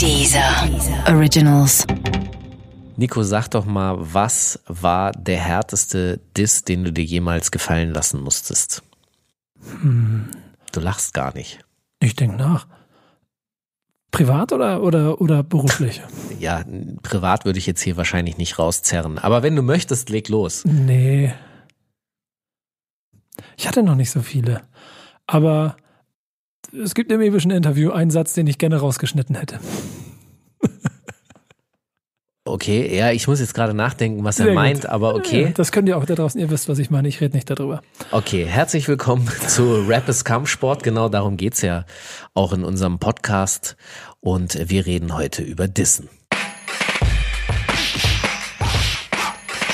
Dieser Originals. Nico, sag doch mal, was war der härteste Diss, den du dir jemals gefallen lassen musstest? Du lachst gar nicht. Ich denke nach. Privat oder, oder, oder beruflich? Ja, privat würde ich jetzt hier wahrscheinlich nicht rauszerren. Aber wenn du möchtest, leg los. Nee. Ich hatte noch nicht so viele. Aber es gibt im ewischen Interview einen Satz, den ich gerne rausgeschnitten hätte. Okay, ja, ich muss jetzt gerade nachdenken, was er Sehr meint, gut. aber Ja, okay. Das könnt ihr auch da draußen, ihr wisst, was ich meine. Ich rede nicht darüber. Okay, herzlich willkommen zu Rap ist Kampfsport. Genau darum geht's ja auch in unserem Podcast. Und wir reden heute über Dissen.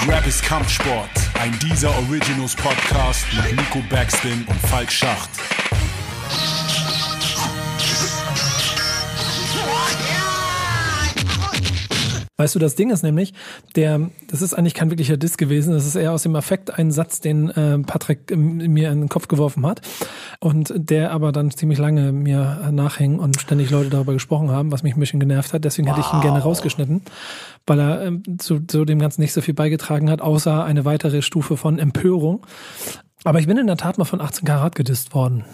Rap ist Kampfsport, ein dieser Originals Podcast mit Nico Backspin und Falk Schacht. Weißt du, das Ding ist nämlich, der, das ist eigentlich kein wirklicher Diss gewesen. Das ist eher aus dem Affekt ein Satz, den äh, Patrick ähm, mir in den Kopf geworfen hat. Und der aber dann ziemlich lange mir nachhing und ständig Leute darüber gesprochen haben, was mich ein bisschen genervt hat. Deswegen hätte ich ihn gerne rausgeschnitten, weil er ähm, zu, zu dem Ganzen nicht so viel beigetragen hat, außer eine weitere Stufe von Empörung. Aber ich bin in der Tat mal von 18 Karat gedisst worden.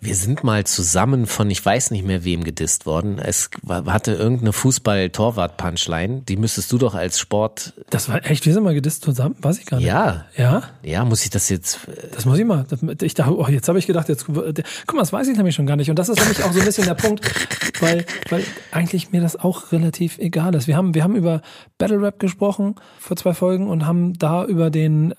Wir sind mal zusammen von, ich weiß nicht mehr wem gedisst worden. Es hatte irgendeine Fußball-Torwart-Punchline. Die müsstest du doch als Sport, Das war echt, wir sind mal gedisst zusammen, weiß ich gar nicht. ja, Ja? ja, muss ich das jetzt, Das muss ich mal. Ich dachte, oh, jetzt habe ich gedacht, jetzt, guck mal, das weiß ich nämlich schon gar nicht. Und das ist nämlich auch so ein bisschen der Punkt, weil, weil eigentlich mir das auch relativ egal ist. Wir haben, wir haben über Battle Rap gesprochen vor zwei Folgen und haben da über den,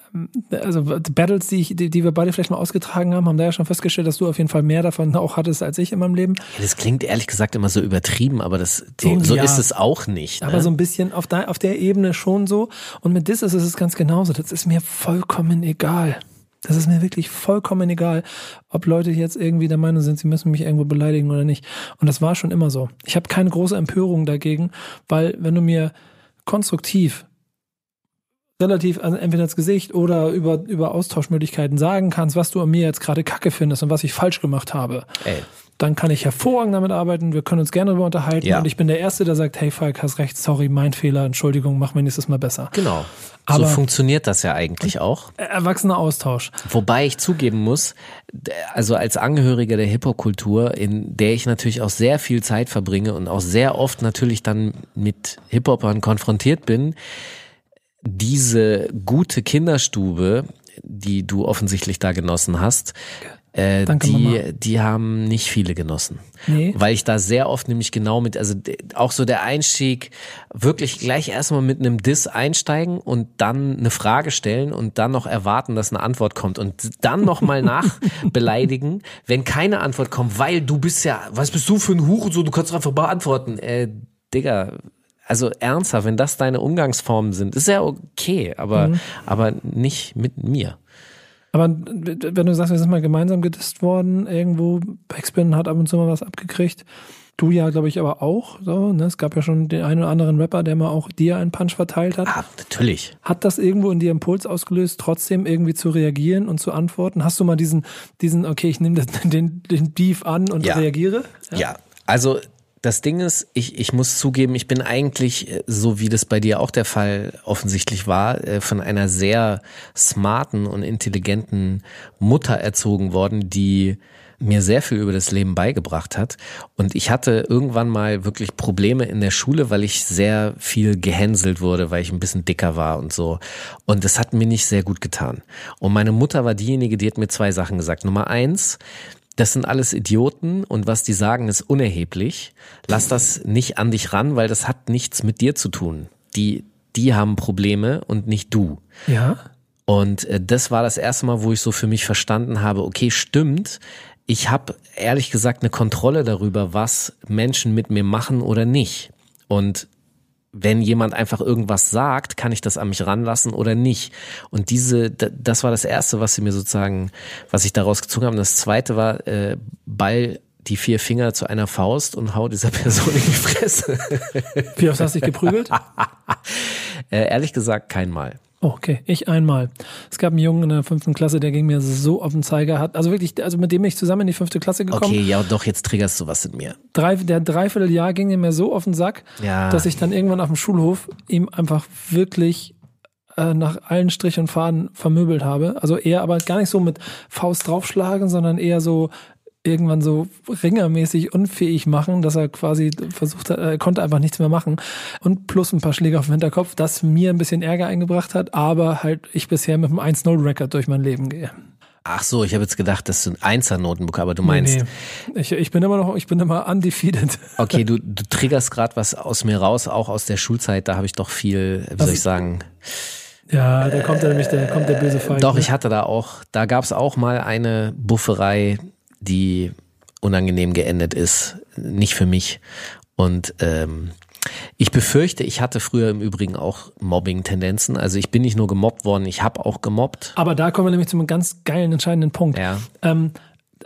also Battles, die, ich, die, die wir beide vielleicht mal ausgetragen haben, haben da ja schon festgestellt, dass du auf jeden Fall mehr davon auch hattest als ich in meinem Leben. das klingt ehrlich gesagt immer so übertrieben, aber das, so, so Ja. ist es auch nicht. Aber ne? so ein bisschen auf der, auf der Ebene schon so. Und mit Dis ist es ganz genauso. Das ist mir vollkommen egal. Das ist mir wirklich vollkommen egal, ob Leute jetzt irgendwie der Meinung sind, sie müssen mich irgendwo beleidigen oder nicht. Und das war schon immer so. Ich habe keine große Empörung dagegen, weil wenn du mir konstruktiv relativ entweder ins Gesicht oder über, über Austauschmöglichkeiten sagen kannst, was du an mir jetzt gerade kacke findest und was ich falsch gemacht habe, Ey, dann kann ich hervorragend damit arbeiten. Wir können uns gerne darüber unterhalten. Ja. Und ich bin der Erste, der sagt, hey Falk, hast recht, sorry, mein Fehler, Entschuldigung, mach mir nächstes Mal besser. genau. Aber- so funktioniert das ja eigentlich auch. Erwachsener Austausch. Wobei ich zugeben muss, also als Angehöriger der Hip-Hop-Kultur, in der ich natürlich auch sehr viel Zeit verbringe und auch sehr oft natürlich dann mit Hip-Hopern konfrontiert bin, diese gute Kinderstube, die du offensichtlich da genossen hast, äh, Danke, Mama. die, die haben nicht viele genossen. Nee. Weil ich da sehr oft nämlich genau mit, also auch so der Einstieg, wirklich gleich erstmal mit einem Diss einsteigen und dann eine Frage stellen und dann noch erwarten, dass eine Antwort kommt und dann nochmal nachbeleidigen, wenn keine Antwort kommt, weil du bist ja, was bist du für ein Huch und so, du kannst doch einfach beantworten. Äh, Digga, also ernsthaft, wenn das deine Umgangsformen sind, ist ja okay, aber, Mhm. aber nicht mit mir. Aber wenn du sagst, wir sind mal gemeinsam gedisst worden, irgendwo, Backspin hat ab und zu mal was abgekriegt. Du ja, glaube ich, aber auch. So, ne? Es gab ja schon den einen oder anderen Rapper, der mal auch dir einen Punch verteilt hat. Ah, natürlich. Hat das irgendwo in dir Impuls ausgelöst, trotzdem irgendwie zu reagieren und zu antworten? Hast du mal diesen, diesen, okay, ich nehme den, den Beef an und Ja. reagiere? Ja, also das Ding ist, ich, ich muss zugeben, ich bin eigentlich, äh, so wie das bei dir auch der Fall offensichtlich war, äh, von einer sehr smarten und intelligenten Mutter erzogen worden, die mir sehr viel über das Leben beigebracht hat. Und ich hatte irgendwann mal wirklich Probleme in der Schule, weil ich sehr viel gehänselt wurde, weil ich ein bisschen dicker war und so. Und das hat mir nicht sehr gut getan. Und meine Mutter war diejenige, die hat mir zwei Sachen gesagt. Nummer eins, das sind alles Idioten und was die sagen ist unerheblich. Lass das nicht an dich ran, weil das hat nichts mit dir zu tun. Die, die haben Probleme und nicht du. Ja. Und äh, das war das erste Mal, wo ich so für mich verstanden habe, okay, stimmt, ich habe ehrlich gesagt eine Kontrolle darüber, was Menschen mit mir machen oder nicht. Und wenn jemand einfach irgendwas sagt, kann ich das an mich ranlassen oder nicht. Und diese, das war das Erste, was sie mir sozusagen, was ich daraus gezogen habe. Und das Zweite war, äh, Ball die vier Finger zu einer Faust und hau dieser Person in die Fresse. Wie oft hast du dich geprügelt? äh, ehrlich gesagt, kein Mal. Okay, ich einmal. Es gab einen Jungen in der fünften Klasse, der ging mir so auf den Zeiger hat. Also wirklich, also mit dem bin ich zusammen in die fünfte Klasse gekommen. Okay, ja, doch, jetzt triggerst du was in mir. Drei, der Dreivierteljahr ging mir so auf den Sack, Ja. dass ich dann irgendwann auf dem Schulhof ihm einfach wirklich äh, nach allen Strich und Faden vermöbelt habe. Also eher aber gar nicht so mit Faust draufschlagen, sondern eher so irgendwann so ringermäßig unfähig machen, dass er quasi versucht hat, er konnte einfach nichts mehr machen. Und plus ein paar Schläge auf den Hinterkopf, das mir ein bisschen Ärger eingebracht hat, aber halt ich bisher mit einem 1-0-Record durch mein Leben gehe. Ach so, ich habe jetzt gedacht, das sind Einser-Notenbuch, aber du meinst, Nee, nee. Ich, ich bin immer noch, ich bin immer undefeated. okay, du, du triggerst gerade was aus mir raus, auch aus der Schulzeit, da habe ich doch viel, wie soll ich sagen, Ja, da kommt er nämlich, da kommt der böse Feig. Doch, ne? ich hatte da auch, da gab es auch mal eine Bufferei, die unangenehm geendet ist. Nicht für mich. Und ähm, ich befürchte, ich hatte früher im Übrigen auch Mobbing-Tendenzen. Also ich bin nicht nur gemobbt worden, ich habe auch gemobbt. Aber da kommen wir nämlich zum ganz geilen, entscheidenden Punkt. Ja. Ähm,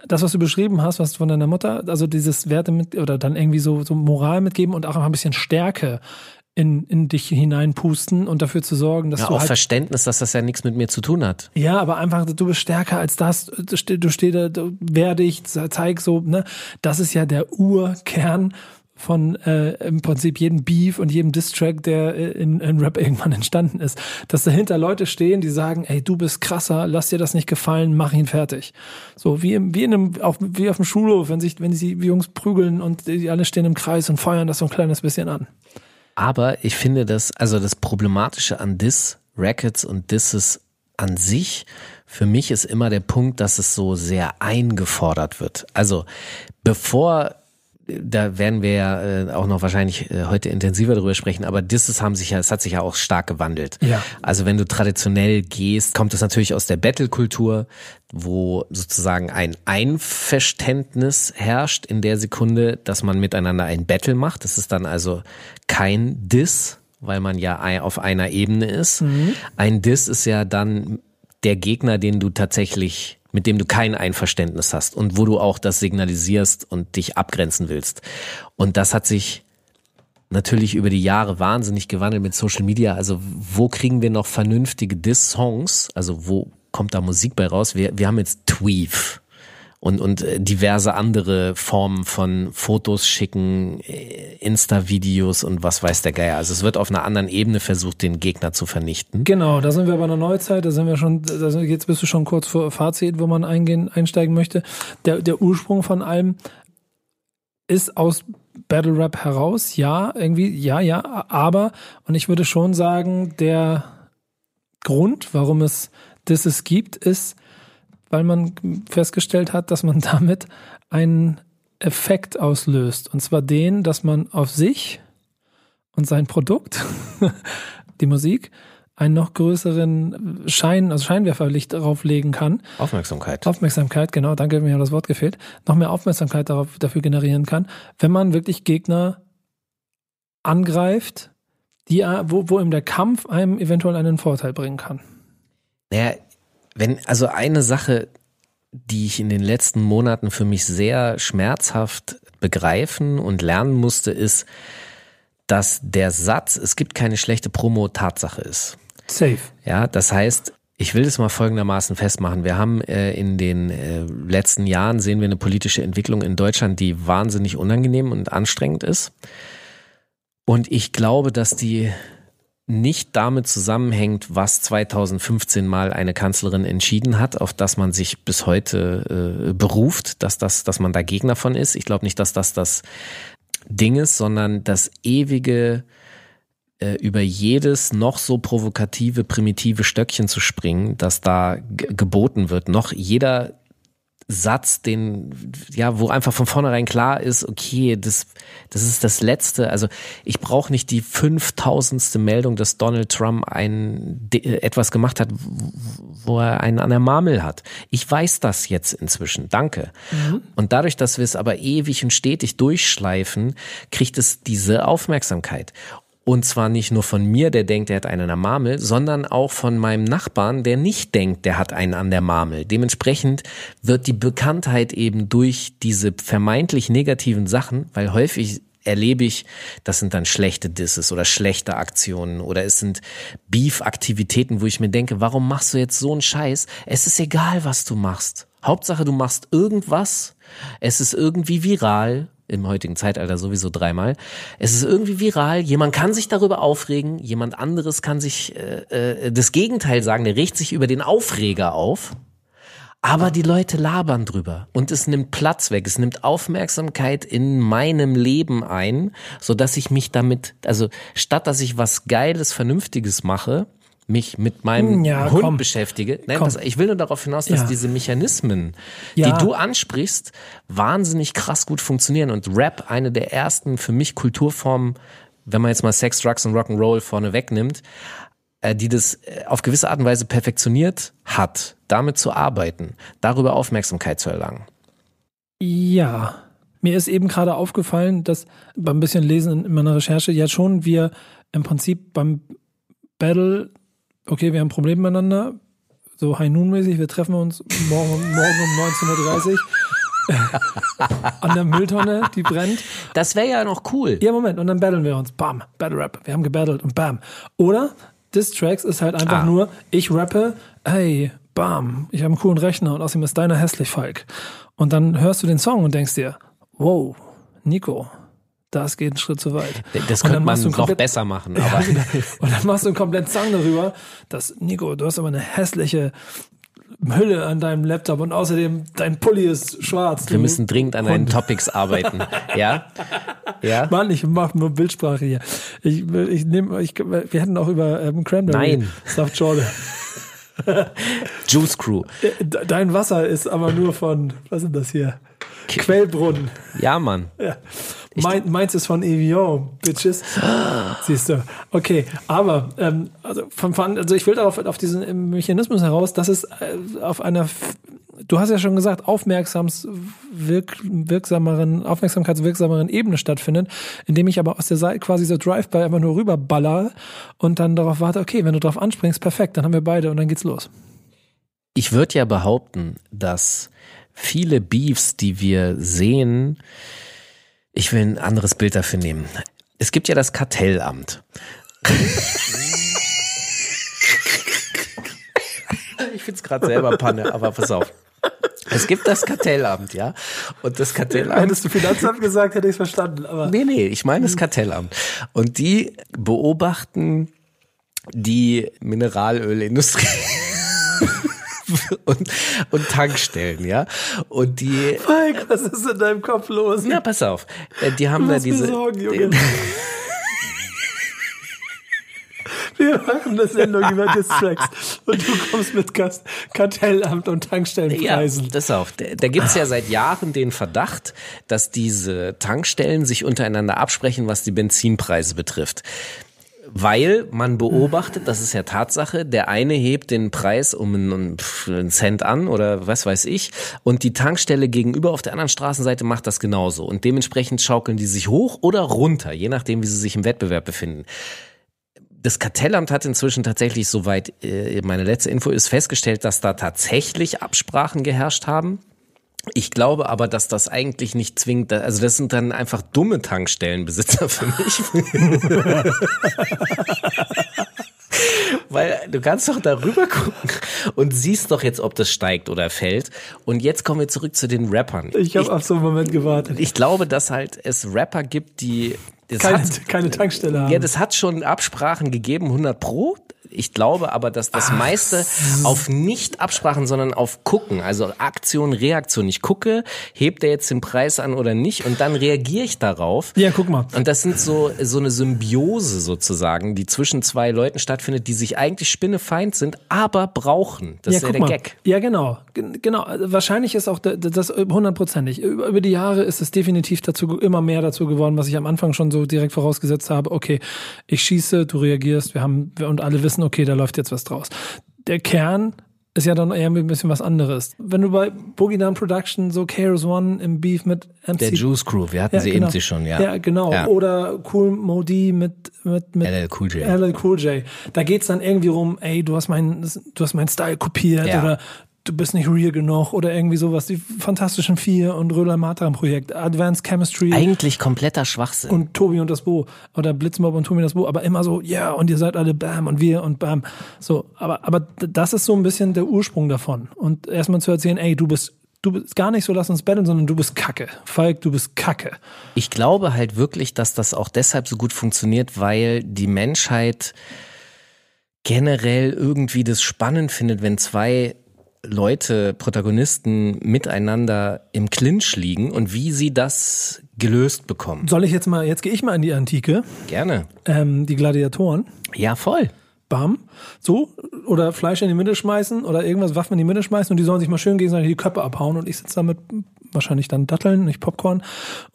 das, was du beschrieben hast, was von deiner Mutter, also dieses Werte mit oder dann irgendwie so, so Moral mitgeben und auch ein bisschen Stärke in, in dich hineinpusten und dafür zu sorgen, dass Ja, du auch halt Verständnis, dass das ja nichts mit mir zu tun hat. Ja, aber einfach, du bist stärker als das. Du steh- du stehst da, du werde ich, zeig so, ne? Das ist ja der Urkern von äh, im Prinzip jedem Beef und jedem Diss-Track, der äh, in, in Rap irgendwann entstanden ist. Dass dahinter Leute stehen, die sagen, ey, du bist krasser, lass dir das nicht gefallen, mach ihn fertig. So wie im, wie in einem, auch wie auf dem Schulhof, wenn sich, wenn die Jungs prügeln und die alle stehen im Kreis und feuern das so ein kleines bisschen an. Aber ich finde das, also das Problematische an Diss Rackets und Disses an sich, für mich ist immer der Punkt, dass es so sehr eingefordert wird. Also bevor, da werden wir ja äh, auch noch wahrscheinlich äh, heute intensiver darüber sprechen, aber Disses haben sich ja, es hat sich ja auch stark gewandelt. Ja. Also wenn du traditionell gehst, kommt es natürlich aus der Battle-Kultur, wo sozusagen ein Einverständnis herrscht in der Sekunde, dass man miteinander ein Battle macht. Das ist dann also kein Diss, weil man ja auf einer Ebene ist. Ein Diss ist ja dann der Gegner, den du tatsächlich, mit dem du kein Einverständnis hast und wo du auch das signalisierst und dich abgrenzen willst. Und das hat sich natürlich über die Jahre wahnsinnig gewandelt mit Social Media. Also wo kriegen wir noch vernünftige Diss-Songs? Also wo kommt da Musik bei raus? Wir, wir haben jetzt Tweef und, und äh, diverse andere Formen von Fotos schicken, äh, Insta-Videos und was weiß der Geier. Also es wird auf einer anderen Ebene versucht, den Gegner zu vernichten. Genau, da sind wir bei einer Neuzeit, da sind wir schon, da sind, jetzt bist du schon kurz vor Fazit, wo man eingehen, einsteigen möchte. Der, der Ursprung von allem ist aus Battle Rap heraus, ja, irgendwie, ja, ja, aber, und ich würde schon sagen, der Grund, warum es das gibt, ist, weil man festgestellt hat, dass man damit einen Effekt auslöst. Und zwar den, dass man auf sich und sein Produkt, die Musik, einen noch größeren Schein, also Scheinwerferlicht darauf legen kann. Aufmerksamkeit. Aufmerksamkeit, genau, danke, mir hat das Wort gefehlt, noch mehr Aufmerksamkeit darauf, dafür generieren kann, wenn man wirklich Gegner angreift, die, wo, wo ihm der Kampf einem eventuell einen Vorteil bringen kann. Naja, wenn, also eine Sache, die ich in den letzten Monaten für mich sehr schmerzhaft begreifen und lernen musste, ist, dass der Satz, es gibt keine schlechte Promo, Tatsache ist. Safe. Ja, das heißt, ich will das mal folgendermaßen festmachen. Wir haben äh, in den äh, letzten Jahren sehen wir eine politische Entwicklung in Deutschland, die wahnsinnig unangenehm und anstrengend ist. Und ich glaube, dass die nicht damit zusammenhängt, was 2015 mal eine Kanzlerin entschieden hat, auf das man sich bis heute äh, beruft, dass das, dass man da Gegner von ist. Ich glaube nicht, dass das das Ding ist, sondern das ewige äh, über jedes noch so provokative, primitive Stöckchen zu springen, das da geboten wird. Noch jeder Satz, den, ja, wo einfach von vornherein klar ist, okay, das, das ist das Letzte. Also ich brauche nicht die fünftausendste Meldung, dass Donald Trump ein, etwas gemacht hat, wo er einen an der Marmel hat. Ich weiß das jetzt inzwischen. Danke. Und dadurch, dass wir es aber ewig und stetig durchschleifen, kriegt es diese Aufmerksamkeit. Und zwar nicht nur von mir, der denkt, er hat einen an der Marmel, sondern auch von meinem Nachbarn, der nicht denkt, der hat einen an der Marmel. Dementsprechend wird die Bekanntheit eben durch diese vermeintlich negativen Sachen, weil häufig erlebe ich, das sind dann schlechte Disses oder schlechte Aktionen oder es sind Beef-Aktivitäten, wo ich mir denke, warum machst du jetzt so einen Scheiß? Es ist egal, was du machst. Hauptsache, du machst irgendwas. Es ist irgendwie viral. Im heutigen Zeitalter sowieso dreimal. Es ist irgendwie viral. Jemand kann sich darüber aufregen. Jemand anderes kann sich äh, äh, das Gegenteil sagen. Der regt sich über den Aufreger auf. Aber die Leute labern drüber und es nimmt Platz weg, es nimmt Aufmerksamkeit in meinem Leben ein, so dass ich mich damit, also statt dass ich was Geiles, Vernünftiges mache, mich mit meinem Ja, Hund komm. beschäftige. Nein, pass, ich will nur darauf hinaus, dass Ja. diese Mechanismen, Ja. die du ansprichst, wahnsinnig krass gut funktionieren und Rap eine der ersten für mich Kulturformen, wenn man jetzt mal Sex, Drugs und Rock'n'Roll vorne wegnimmt, äh, die das äh, auf gewisse Art und Weise perfektioniert hat, damit zu arbeiten, darüber Aufmerksamkeit zu erlangen. Ja. Mir ist eben gerade aufgefallen, dass beim bisschen Lesen in meiner Recherche ja schon wir im Prinzip beim Battle, okay, wir haben ein Problem miteinander, so High Noon mäßig, wir treffen uns morgen, morgen um 19.30 Uhr an der Mülltonne, die brennt. Das wäre ja noch cool. Ja, Moment, und dann battlen wir uns. Bam, Battle Rap. Wir haben gebattelt und bam. Oder Diss-Tracks ist halt einfach Ah. nur, ich rappe, hey, bam, ich habe einen coolen Rechner und außerdem ist deiner hässlich, Falk. Und dann hörst du den Song und denkst dir, wow, Nico, das geht einen Schritt zu weit. Das könnte man noch komplett- besser machen, aber Und dann machst du einen kompletten Song darüber, dass, Nico, du hast aber eine hässliche Hülle an deinem Laptop und außerdem dein Pulli ist schwarz. wir müssen dringend an deinen. Topics arbeiten. Ja? Ja? Mann, ich mache nur Bildsprache hier. Ich, ich nehme, ich, wir hätten auch über ähm, Cranberry Nein. Stuffed Jordan. Juice Crew. De- Dein Wasser ist aber nur von, was ist das hier? Quellbrunnen. Ja, Mann. Ja. Mein, meins ist von Evian, Bitches. Siehst du. Okay, aber ähm, also, von, von, also ich will darauf auf diesen Mechanismus heraus, dass es äh, auf einer, du hast ja schon gesagt, aufmerksams wirk, wirksameren, aufmerksamkeitswirksameren Ebene stattfindet, indem ich aber aus der Seite quasi so Drive-by einfach nur rüberballer und dann darauf warte, okay, wenn du drauf anspringst, perfekt, dann haben wir beide und dann geht's los. Ich würde ja behaupten, dass viele Beefs, die wir sehen, ich will ein anderes Bild dafür nehmen. Es gibt ja das Kartellamt. ich find's gerade selber Panne, aber pass auf. Es gibt das Kartellamt, ja. Und das Kartellamt. Hättest du Finanzamt gesagt, hätte ich verstanden, aber. Nee, nee, ich meine das Kartellamt. Und die beobachten die Mineralölindustrie und, und Tankstellen, ja. Und die, Mike, was ist in deinem Kopf los? na, pass auf, äh, die haben da diese, Sorgen, Junge. Wir machen eine Sendung über Distracks und du kommst mit Kast Kartellamt und Ja, Tankstellenpreisen. pass auf. Da, da gibt's ja seit Jahren den Verdacht, dass diese Tankstellen sich untereinander absprechen, was die Benzinpreise betrifft. Weil man beobachtet, das ist ja Tatsache, der eine hebt den Preis um einen, einen Cent an oder was weiß ich und die Tankstelle gegenüber auf der anderen Straßenseite macht das genauso und dementsprechend schaukeln die sich hoch oder runter, je nachdem, wie sie sich im Wettbewerb befinden. Das Kartellamt hat inzwischen tatsächlich, soweit äh, meine letzte Info ist, festgestellt, dass da tatsächlich Absprachen geherrscht haben. Ich glaube aber, dass das eigentlich nicht zwingend, also das sind dann einfach dumme Tankstellenbesitzer für mich. Weil du kannst doch darüber gucken und siehst doch jetzt, ob das steigt oder fällt. Und jetzt kommen wir zurück zu den Rappern. Ich habe auf so einen Moment gewartet. ich glaube, dass halt es Rapper gibt, die das Keine, hat- keine Tankstelle haben. ja, das hat schon Absprachen gegeben, 100 pro. Ich glaube aber, dass das meiste auf nicht Absprachen, sondern auf gucken, also Aktion, Reaktion. Ich gucke, hebt er jetzt den Preis an oder nicht und dann reagiere ich darauf. ja, guck mal. Und das sind so, so eine Symbiose sozusagen, die zwischen zwei Leuten stattfindet, die sich eigentlich spinnefeind sind, aber brauchen. Das ist ja guck der mal. Gag. Ja, genau. Gen- Genau. Also Wahrscheinlich ist auch da- das hundertprozentig. Über die Jahre ist es definitiv dazu immer mehr dazu geworden, was ich am Anfang schon so direkt vorausgesetzt habe. Okay, ich schieße, du reagierst, wir haben und alle wissen, okay, da läuft jetzt was draus. Der Kern ist ja dann eher ein bisschen was anderes. Wenn du bei Boogie Down Production so KRS One im Beef mit MC Der Juice Crew, wir hatten sie genau. eben sie schon, ja. Ja, genau. Ja. Oder Cool Modi mit, mit, mit LL Cool J. LL Cool J. Da geht's dann irgendwie rum, ey, du hast meinen, du hast meinen Style kopiert Ja. oder du bist nicht real genug oder irgendwie sowas. Die Fantastischen Vier und Röder Matan Projekt, Advanced Chemistry. Eigentlich kompletter Schwachsinn. und Tobi und das Bo oder Blitzmob und Tobi und das Bo, aber immer so, ja, und ihr seid alle Bam und wir und Bam. So, aber, aber das ist so ein bisschen der Ursprung davon. Und erstmal zu erzählen, ey, du bist, du bist gar nicht so, lass uns battlen, sondern du bist Kacke. Falk, du bist Kacke. Ich glaube halt wirklich, dass das auch deshalb so gut funktioniert, weil die Menschheit generell irgendwie das spannend findet, wenn zwei Leute, Protagonisten miteinander im Clinch liegen und wie sie das gelöst bekommen. Soll ich jetzt mal, jetzt gehe ich mal in die Antike, Gerne. ähm, die Gladiatoren. Ja, voll. Bam. So. Oder Fleisch in die Mitte schmeißen oder irgendwas Waffen in die Mitte schmeißen und die sollen sich mal schön gegenseitig die Köpfe abhauen und ich sitze da mit wahrscheinlich dann Datteln, nicht Popcorn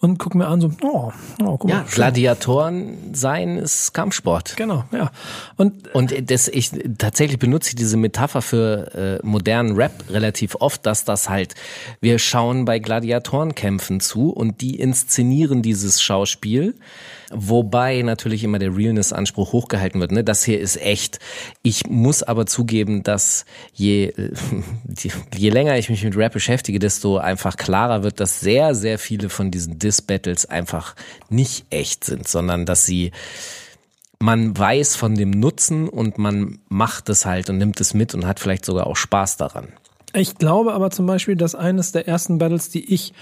und gucke mir an so, oh, oh guck Ja, mal. schön. Gladiatoren sein ist Kampfsport. Genau, ja. Und Und das, ich tatsächlich benutze diese Metapher für äh, modernen Rap relativ oft, dass das halt, wir schauen bei Gladiatorenkämpfen zu und die inszenieren dieses Schauspiel, wobei natürlich immer der Realness-Anspruch hochgehalten wird. Ne? Das hier ist echt. Ich muss aber zugeben, dass je, je, je länger ich mich mit Rap beschäftige, desto einfach klarer wird, dass sehr, sehr viele von diesen Diss-Battles einfach nicht echt sind, sondern dass sie man weiß von dem Nutzen und man macht es halt und nimmt es mit und hat vielleicht sogar auch Spaß daran. Ich glaube aber zum Beispiel, dass eines der ersten Battles, die ich,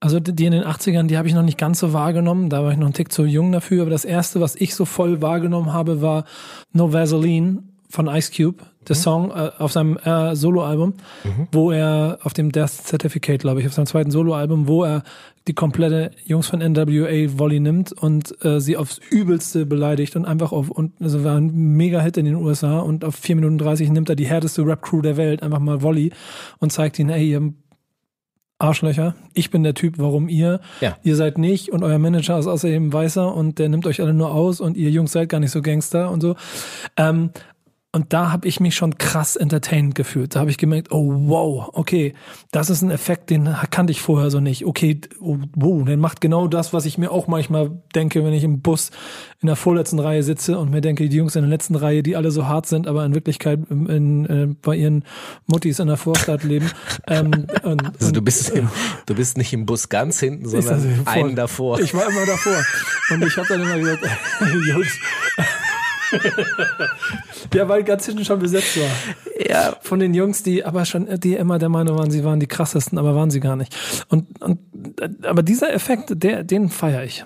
also die in den 80ern, die habe ich noch nicht ganz so wahrgenommen, da war ich noch ein Tick zu jung dafür, aber das erste, was ich so voll wahrgenommen habe, war No Vaseline von Ice Cube, der Song äh, auf seinem äh, Soloalbum, wo er auf dem Death Certificate, glaube ich, auf seinem zweiten Soloalbum, wo er die komplette Jungs von NWA Volley nimmt und äh, sie aufs Übelste beleidigt und einfach auf und also war ein Mega-Hit in den USA und auf 4 Minuten 30 nimmt er die härteste Rap-Crew der Welt einfach mal Volley und zeigt ihnen, ey, ihr Arschlöcher, ich bin der Typ, warum ihr, Ja. ihr seid nicht und euer Manager ist außerdem weißer und der nimmt euch alle nur aus und ihr Jungs seid gar nicht so Gangster und so. Ähm, und da habe ich mich schon krass entertained gefühlt. Da habe ich gemerkt, oh wow, okay, das ist ein Effekt, den kannte ich vorher so nicht. Okay, oh, wow, der macht genau das, was ich mir auch manchmal denke, wenn ich im Bus in der vorletzten Reihe sitze und mir denke, die Jungs in der letzten Reihe, die alle so hart sind, aber in Wirklichkeit in, in, äh, bei ihren Muttis in der Vorstadt leben. ähm, und, Also du bist, im, du bist nicht im Bus ganz hinten, sondern voll- einen davor. Ich war immer davor. Und ich habe dann immer gesagt, Jungs. ja, weil ganz hinten schon besetzt war. ja, Von den Jungs, die aber schon, die immer der Meinung waren, sie waren die krassesten, aber waren sie gar nicht. Und, und aber dieser Effekt, der, den feiere ich.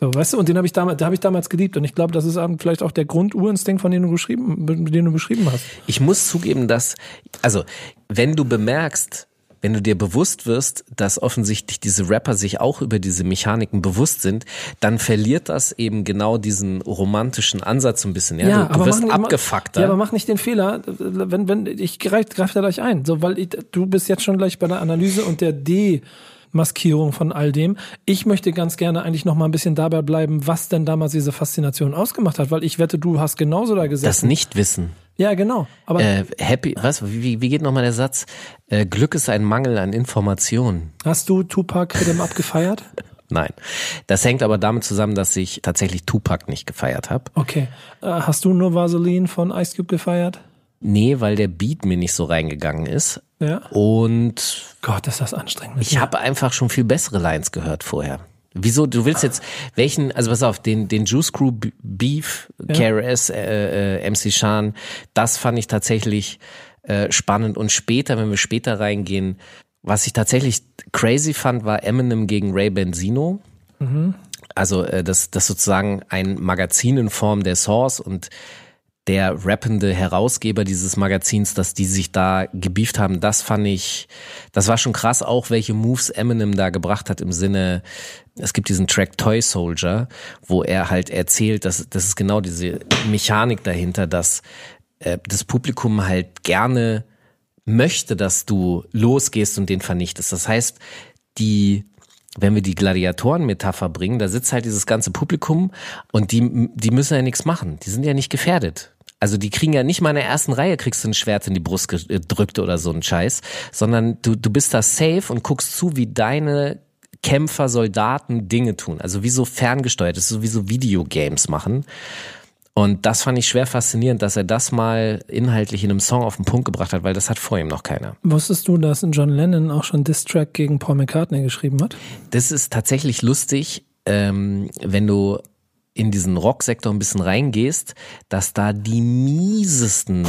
So, weißt du, und den habe ich damals, da habe ich damals geliebt. Und ich glaube, das ist vielleicht auch der Grundurinstinkt, von dem du geschrieben, den du beschrieben hast. ich muss zugeben, dass, also, wenn du bemerkst, wenn du dir bewusst wirst, dass offensichtlich diese Rapper sich auch über diese Mechaniken bewusst sind, dann verliert das eben genau diesen romantischen Ansatz so ein bisschen. Ja, du, du wirst mach- abgefuckter. Ja, aber mach nicht den Fehler, wenn, wenn, ich greife greif da gleich ein, so, weil ich, du bist jetzt schon gleich bei der Analyse und der Demaskierung von all dem. Ich möchte ganz gerne eigentlich noch mal ein bisschen dabei bleiben, was denn damals diese Faszination ausgemacht hat, weil ich wette, du hast genauso da das gesessen. Nichtwissen. ja, genau. Aber Äh, happy, was, wie, wie geht nochmal der Satz? Äh, Glück ist ein Mangel an Informationen. hast du Tupac Rhythm abgefeiert? Nein. Das hängt aber damit zusammen, dass ich tatsächlich Tupac nicht gefeiert habe. Okay. Äh, hast du nur Vaseline von Ice Cube gefeiert? Nee, weil der Beat mir nicht so reingegangen ist. Ja. Und Gott, ist das anstrengend. ich habe einfach schon viel bessere Lines gehört vorher. Wieso? Du willst jetzt welchen? Also pass auf, den den Juice Crew Beef, KRS, äh, äh, MC Shan, das fand ich tatsächlich äh, spannend. Und später, wenn wir später reingehen, was ich tatsächlich crazy fand, war Eminem gegen Ray Benzino. Also äh, das das sozusagen ein Magazin in Form der Source und der rappende Herausgeber dieses Magazins, dass die sich da gebieft haben, das fand ich, das war schon krass, auch welche Moves Eminem da gebracht hat im Sinne, es gibt diesen Track Toy Soldier, wo er halt erzählt, dass das ist genau diese Mechanik dahinter, dass äh, das Publikum halt gerne möchte, dass du losgehst und den vernichtest. Das heißt, die wenn wir die Gladiatoren-Metapher bringen, da sitzt halt dieses ganze Publikum und die, die müssen ja nichts machen. Die sind ja nicht gefährdet. Also die kriegen ja nicht mal in der ersten Reihe kriegst du ein Schwert in die Brust gedrückt oder so ein Scheiß, sondern du, du bist da safe und guckst zu, wie deine Kämpfer, Soldaten Dinge tun. Also wie so ferngesteuert, das ist so wie so Videogames machen. Und das fand ich schwer faszinierend, dass er das mal inhaltlich in einem Song auf den Punkt gebracht hat, weil das hat vor ihm noch keiner. Wusstest du, dass John Lennon auch schon Diss-Track gegen Paul McCartney geschrieben hat? Das ist tatsächlich lustig, ähm, wenn du in diesen Rocksektor ein bisschen reingehst, dass da die miesesten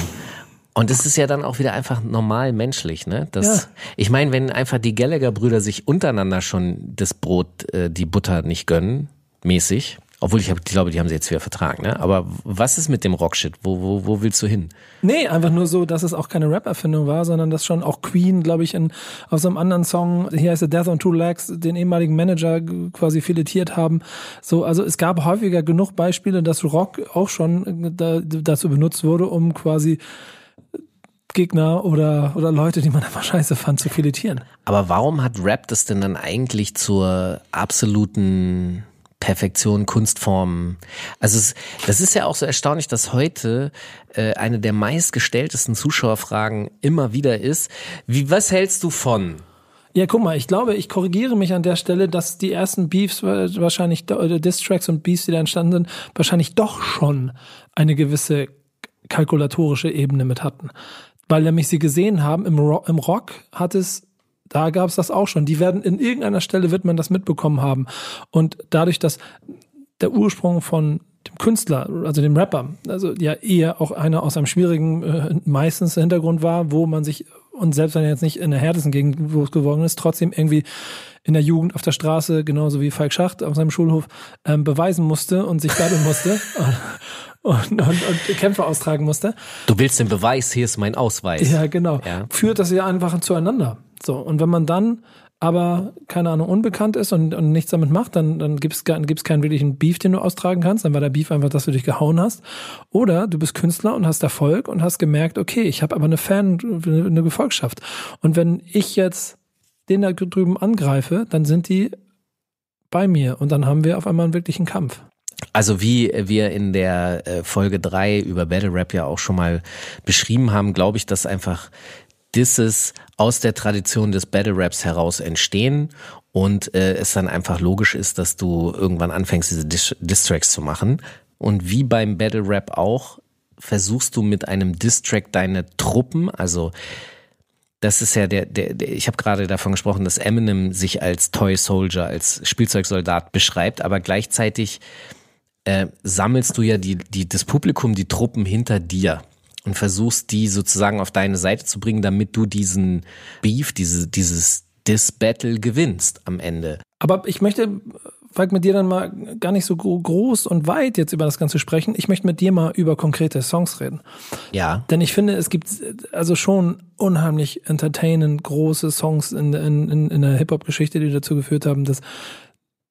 und das ist ja dann auch wieder einfach normal menschlich, ne? Das, Ja. Ich meine, wenn einfach die Gallagher-Brüder sich untereinander schon das Brot, äh, die Butter nicht gönnen, mäßig, obwohl ich, hab, ich glaube, die haben sie jetzt wieder vertragen, ne? Aber was ist mit dem Rockshit? Wo, wo, wo willst du hin? Nee, einfach nur so, dass es auch keine Rap-Erfindung war, sondern dass schon auch Queen, glaube ich, in, auf so einem anderen Song, hier heißt es Death on Two Legs, den ehemaligen Manager quasi filetiert haben. So, also es gab häufiger genug Beispiele, dass Rock auch schon äh, da, dazu benutzt wurde, um quasi Gegner oder, oder Leute, die man einfach scheiße fand, zu filetieren. Aber warum hat Rap das denn dann eigentlich zur absoluten Perfektion, Kunstform? Also es, das ist ja auch so erstaunlich, dass heute äh, eine der meistgestelltesten Zuschauerfragen immer wieder ist, wie, was hältst du von? Ja, guck mal, ich glaube, ich korrigiere mich an der Stelle, dass die ersten Beefs äh, wahrscheinlich, oder Distracks und Beefs, die da entstanden sind, wahrscheinlich doch schon eine gewisse kalkulatorische Ebene mit hatten. Weil nämlich sie gesehen haben, im Rock, im Rock hat es, da gab es das auch schon. Die werden in irgendeiner Stelle wird man das mitbekommen haben. Und dadurch, dass der Ursprung von dem Künstler, also dem Rapper, also ja eher auch einer aus einem schwierigen, äh, meistens Hintergrund war, wo man sich, und selbst wenn er jetzt nicht in der härtesten Gegend groß geworden ist, trotzdem irgendwie in der Jugend auf der Straße, genauso wie Falk Schacht auf seinem Schulhof, ähm, beweisen musste und sich battlen musste und, und, und Kämpfe austragen musste. Du willst den Beweis, hier ist mein Ausweis. Ja, genau. Ja. Führt das ja einfach zueinander. So, und wenn man dann aber, keine Ahnung, unbekannt ist und, und nichts damit macht, dann, dann gibt's gar- gibt's keinen wirklichen Beef, den du austragen kannst. Dann war der Beef einfach, dass du dich gehauen hast. Oder du bist Künstler und hast Erfolg und hast gemerkt, okay, ich habe aber eine Fan, eine Gefolgschaft. Und wenn ich jetzt den da drüben angreife, dann sind die bei mir und dann haben wir auf einmal einen wirklichen Kampf. Also wie wir in der äh, Folge drei über Battle Rap ja auch schon mal beschrieben haben, glaube ich, dass einfach Disses aus der Tradition des Battle Raps heraus entstehen und äh, es dann einfach logisch ist, dass du irgendwann anfängst, diese Dis Distracks zu machen. Und wie beim Battle Rap auch, versuchst du mit einem Distrack deine Truppen, also das ist ja der, der, der ich habe gerade davon gesprochen, dass Eminem sich als Toy Soldier, als Spielzeugsoldat beschreibt, aber gleichzeitig äh, sammelst du ja die, die, das Publikum, die Truppen hinter dir und versuchst die sozusagen auf deine Seite zu bringen, damit du diesen Beef, diese, dieses Dis-Battle gewinnst am Ende. Aber ich möchte, Falk, mit dir dann mal gar nicht so gro- groß und weit jetzt über das Ganze sprechen. Ich möchte mit dir mal über konkrete Songs reden. Ja. Denn ich finde, es gibt also schon unheimlich entertainend große Songs in, in, in der Hip-Hop-Geschichte, die dazu geführt haben, dass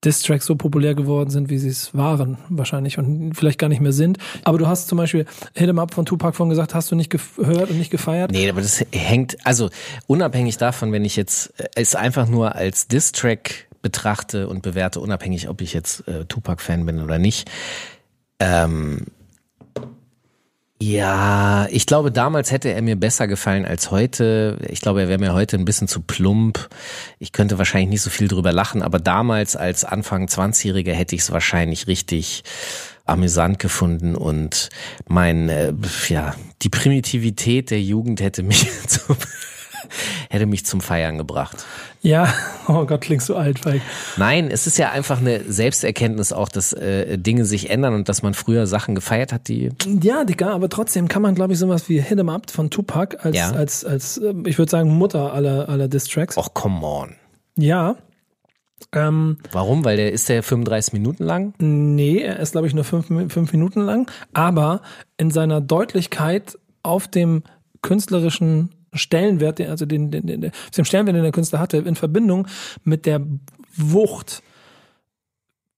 Diss-Tracks so populär geworden sind, wie sie es waren, wahrscheinlich und vielleicht gar nicht mehr sind. Aber du hast zum Beispiel Hit 'em Up von Tupac von gesagt, hast du nicht gehört und nicht gefeiert. Nee, aber das hängt, also unabhängig davon, wenn ich jetzt äh, es einfach nur als Diss-Track betrachte und bewerte, unabhängig, ob ich jetzt äh, Tupac-Fan bin oder nicht. Ähm, ja, ich glaube, damals hätte er mir besser gefallen als heute. Ich glaube, er wäre mir heute ein bisschen zu plump. Ich könnte wahrscheinlich nicht so viel drüber lachen, aber damals als Anfang 20-Jähriger hätte ich es wahrscheinlich richtig amüsant gefunden und mein, äh, ja, die Primitivität der Jugend hätte mich zum, hätte mich zum Feiern gebracht. Ja, oh Gott, klingst du alt, Falk. Nein, es ist ja einfach eine Selbsterkenntnis auch, dass äh, Dinge sich ändern und dass man früher Sachen gefeiert hat, die Ja, Digga, aber trotzdem kann man, glaube ich, sowas wie Hit 'em Up von Tupac als, Ja. als, als, äh, ich würde sagen, Mutter aller, aller Diss-Tracks. Och, come on. Ja. Ähm, Warum? Weil der ist der 35 Minuten lang? nee, er ist, glaube ich, nur fünf, fünf Minuten lang, aber in seiner Deutlichkeit auf dem künstlerischen Stellenwert, also den, den, den, den Stellenwert, den der Künstler hatte, in Verbindung mit der Wucht,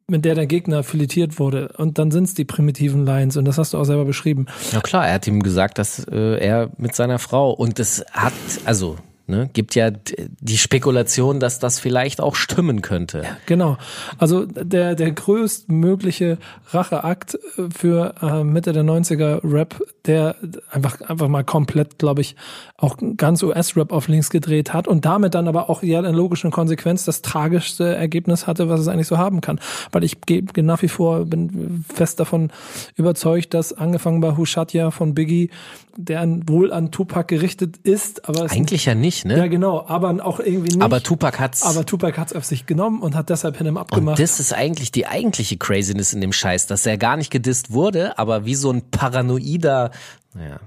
mit der der Gegner filetiert wurde. Und dann sind es die primitiven Lines und das hast du auch selber beschrieben. Ja klar, er hat ihm gesagt, dass äh, er mit seiner Frau und das hat, also Ne? Gibt ja die Spekulation, dass das vielleicht auch stimmen könnte. Genau. Also der, der größtmögliche Racheakt äh, für äh, Mitte der 90er Rap, der einfach, einfach mal komplett, glaube ich, auch ganz US-Rap auf links gedreht hat und damit dann aber auch ja in logischen Konsequenz das tragischste Ergebnis hatte, was es eigentlich so haben kann. Weil ich gebe nach wie vor, bin fest davon überzeugt, dass angefangen bei Hushatya von Biggie, der an, wohl an Tupac gerichtet ist, aber es Eigentlich ja nicht, ne? ja genau, aber auch irgendwie nicht. Aber Tupac hat's. Aber Tupac hat es auf sich genommen und hat deshalb hin ihm und abgemacht. das ist eigentlich die eigentliche Craziness in dem Scheiß, dass er gar nicht gedisst wurde, aber wie so ein paranoider, naja.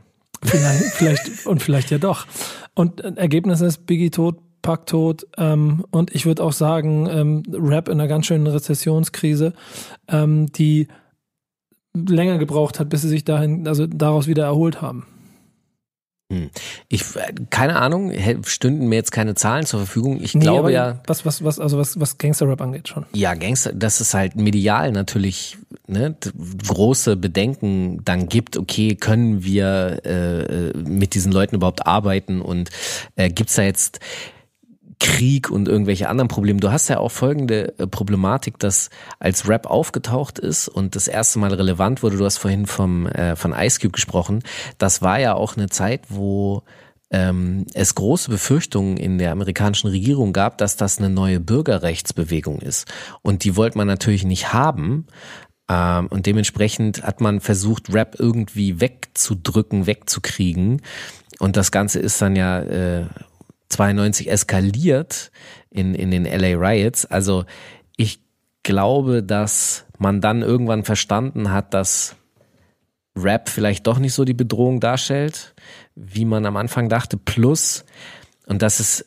Vielleicht, vielleicht und vielleicht ja doch. Und äh, Ergebnis ist Biggie tot, Pack tot. Ähm, und ich würde auch sagen, ähm, Rap in einer ganz schönen Rezessionskrise, ähm, die länger gebraucht hat, bis sie sich dahin, also daraus wieder erholt haben. Ich, äh, keine Ahnung, stünden mir jetzt keine Zahlen zur Verfügung. Ich Nee, glaube ja, Was, was, was, also was, was Gangster-Rap angeht schon. ja, Gangster, dass es halt medial natürlich ne, große Bedenken dann gibt, okay, können wir äh, äh, mit diesen Leuten überhaupt arbeiten und äh, gibt's da jetzt Krieg und irgendwelche anderen Probleme. Du hast ja auch folgende äh, Problematik, dass als Rap aufgetaucht ist und das erste Mal relevant wurde, du hast vorhin vom, äh, von Ice Cube gesprochen, das war ja auch eine Zeit, wo ähm, es große Befürchtungen in der amerikanischen Regierung gab, dass das eine neue Bürgerrechtsbewegung ist. Und die wollte man natürlich nicht haben. Ähm, und dementsprechend hat man versucht, Rap irgendwie wegzudrücken, wegzukriegen. Und das Ganze ist dann ja äh, 92 eskaliert in, in den LA Riots. Also ich glaube, dass man dann irgendwann verstanden hat, dass Rap vielleicht doch nicht so die Bedrohung darstellt, wie man am Anfang dachte. Plus, und das ist,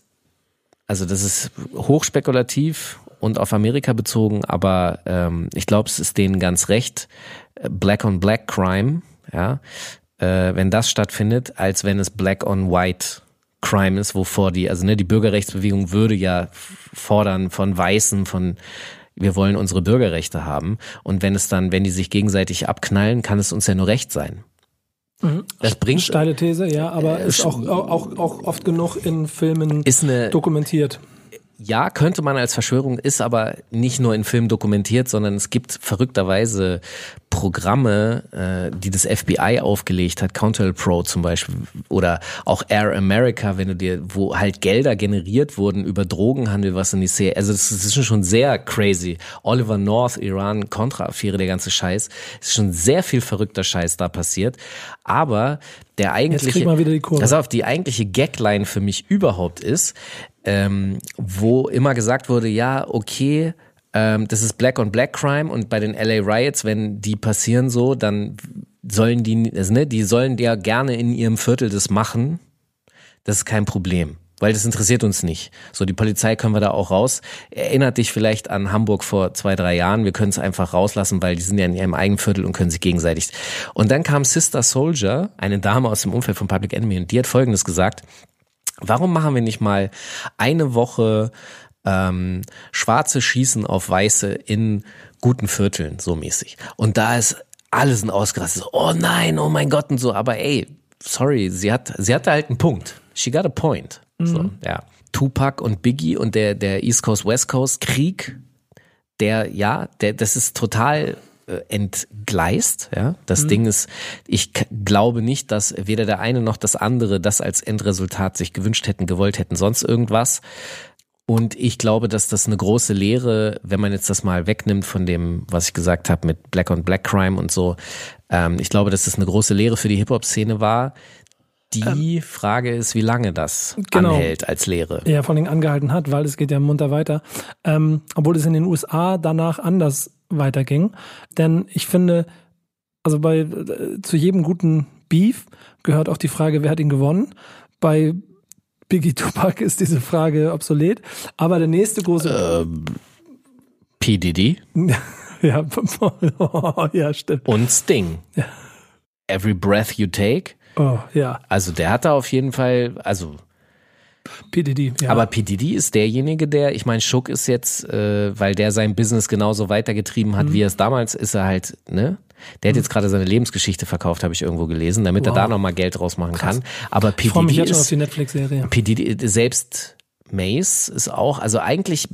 also das ist hochspekulativ und auf Amerika bezogen, aber ähm, ich glaube, es ist denen ganz recht. Black on Black Crime, ja, äh, wenn das stattfindet, als wenn es Black on White Crime ist, wovor die, also ne, die Bürgerrechtsbewegung würde ja fordern von Weißen, von wir wollen unsere Bürgerrechte haben. Und wenn es dann, wenn die sich gegenseitig abknallen, kann es uns ja nur recht sein. Das bringt, Steile These, ja, aber Äh, ist auch, auch, auch, auch oft genug in Filmen ist eine, dokumentiert. Ja, könnte man als Verschwörung, ist aber nicht nur in Filmen dokumentiert, sondern es gibt verrückterweise Programme, äh, die das FBI aufgelegt hat, Counter Pro zum Beispiel, oder auch Air America, wenn du dir, wo halt Gelder generiert wurden über Drogenhandel, was in die Serie, also das ist schon sehr crazy. Oliver North, Iran, Contra-Affäre, der ganze Scheiß, es ist schon sehr viel verrückter Scheiß da passiert, aber der eigentliche, kriegt man wieder die Kurve. Pass auf, die eigentliche Gagline für mich überhaupt ist, ähm, wo immer gesagt wurde, ja, okay, ähm, das ist Black on Black Crime und bei den LA Riots, wenn die passieren so, dann sollen die, also, ne, die sollen ja gerne in ihrem Viertel das machen. Das ist kein Problem. Weil das interessiert uns nicht. So, die Polizei können wir da auch raus. Erinnert dich vielleicht an Hamburg vor zwei, drei Jahren. Wir können es einfach rauslassen, weil die sind ja in ihrem eigenen Viertel und können sich gegenseitig. Und dann kam Sister Soldier, eine Dame aus dem Umfeld von Public Enemy, und die hat Folgendes gesagt. Warum machen wir nicht mal eine Woche ähm, Schwarze schießen auf Weiße in guten Vierteln, so mäßig. Und da ist alles ein ausgerastet. So, oh nein, oh mein Gott und so. Aber ey, sorry, sie hat, sie hatte halt einen Punkt. She got a point. So, ja. Tupac und Biggie und der, der East Coast, West Coast Krieg, der, ja, der, das ist total entgleist, ja. Das Ding ist, ich glaube nicht, dass weder der eine noch das andere das als Endresultat sich gewünscht hätten, gewollt hätten, sonst irgendwas. Und ich glaube, dass das eine große Lehre, wenn man jetzt das mal wegnimmt von dem, was ich gesagt habe mit Black on Black Crime und so, ähm, ich glaube, dass das eine große Lehre für die Hip-Hop-Szene war. Die Frage ist, wie lange das genau. anhält als Lehre. ja, vor allem angehalten hat, weil es geht ja munter weiter. Ähm, obwohl es in den USA danach anders weiterging. Denn ich finde, also bei äh, zu jedem guten Beef gehört auch die Frage, wer hat ihn gewonnen. Bei Biggie Tupac ist diese Frage obsolet. Aber der nächste große. P. Diddy ja, ja, stimmt. und Sting. Every Breath You Take. Oh, ja. Also der hat da auf jeden Fall, also PDD, ja. Aber P. Diddy ist derjenige, der, ich meine, Schuck ist jetzt, äh, weil der sein Business genauso weitergetrieben hat, wie er es damals, ist er halt, ne? Der hat jetzt gerade seine Lebensgeschichte verkauft, habe ich irgendwo gelesen, damit er Wow. da nochmal Geld rausmachen kann. Aber P. Ich freue mich Diddy jetzt schon auf ist, die Netflix-Serie. P. Diddy, selbst Mace ist auch, also eigentlich,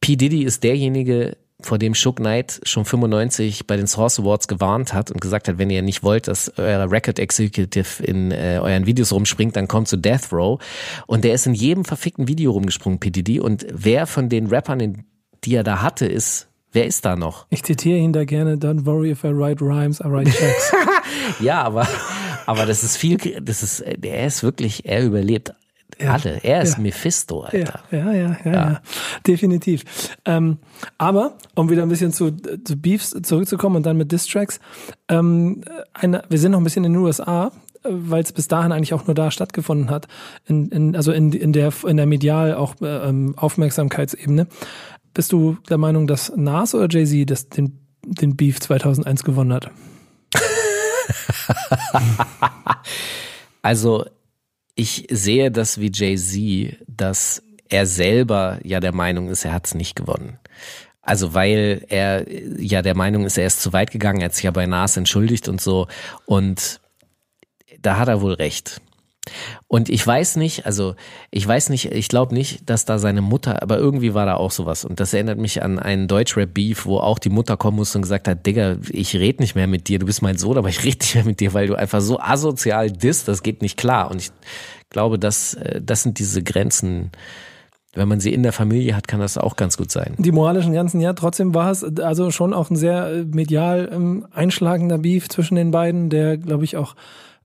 P. Diddy ist derjenige, vor dem Shook Knight schon 95 bei den Source Awards gewarnt hat und gesagt hat, wenn ihr nicht wollt, dass euer Record Executive in äh, euren Videos rumspringt, dann kommt zu Death Row. Und der ist in jedem verfickten Video rumgesprungen, P. Diddy. Und wer von den Rappern, die er da hatte, ist, wer ist da noch? Ich zitiere ihn da gerne, don't worry if I write rhymes, I write checks. Ja, aber, aber das ist viel, das ist, er ist wirklich, er überlebt alle. Er ist Ja. Mephisto, Alter. Ja, ja, ja, ja, ja. definitiv. Ähm, aber, um wieder ein bisschen zu, zu Beefs zurückzukommen und dann mit Distracks, ähm, eine, wir sind noch ein bisschen in den USA, weil es bis dahin eigentlich auch nur da stattgefunden hat, in, in, also in, in, der, in der medial auch äh, ähm, Aufmerksamkeitsebene. Bist du der Meinung, dass Nas oder Jay-Z das, den, den Beef 2001 gewonnen hat? Also, ich sehe das wie Jay-Z, dass er selber ja der Meinung ist, er hat es nicht gewonnen. Also weil er ja der Meinung ist, er ist zu weit gegangen, er hat sich ja bei Nas entschuldigt und so. Und da hat er wohl recht. Und ich weiß nicht, also ich weiß nicht, ich glaube nicht, dass da seine Mutter, aber irgendwie war da auch sowas. Und das erinnert mich an einen Deutschrap-Beef, wo auch die Mutter kommen musste und gesagt hat, Digga, ich red nicht mehr mit dir, du bist mein Sohn, aber ich red nicht mehr mit dir, weil du einfach so asozial disst, das geht nicht klar. Und ich glaube, das, äh, das sind diese Grenzen. Wenn man sie in der Familie hat, kann das auch ganz gut sein. Die moralischen ganzen, ja, trotzdem war es also schon auch ein sehr äh, medial ähm, einschlagender Beef zwischen den beiden, der, glaube ich, auch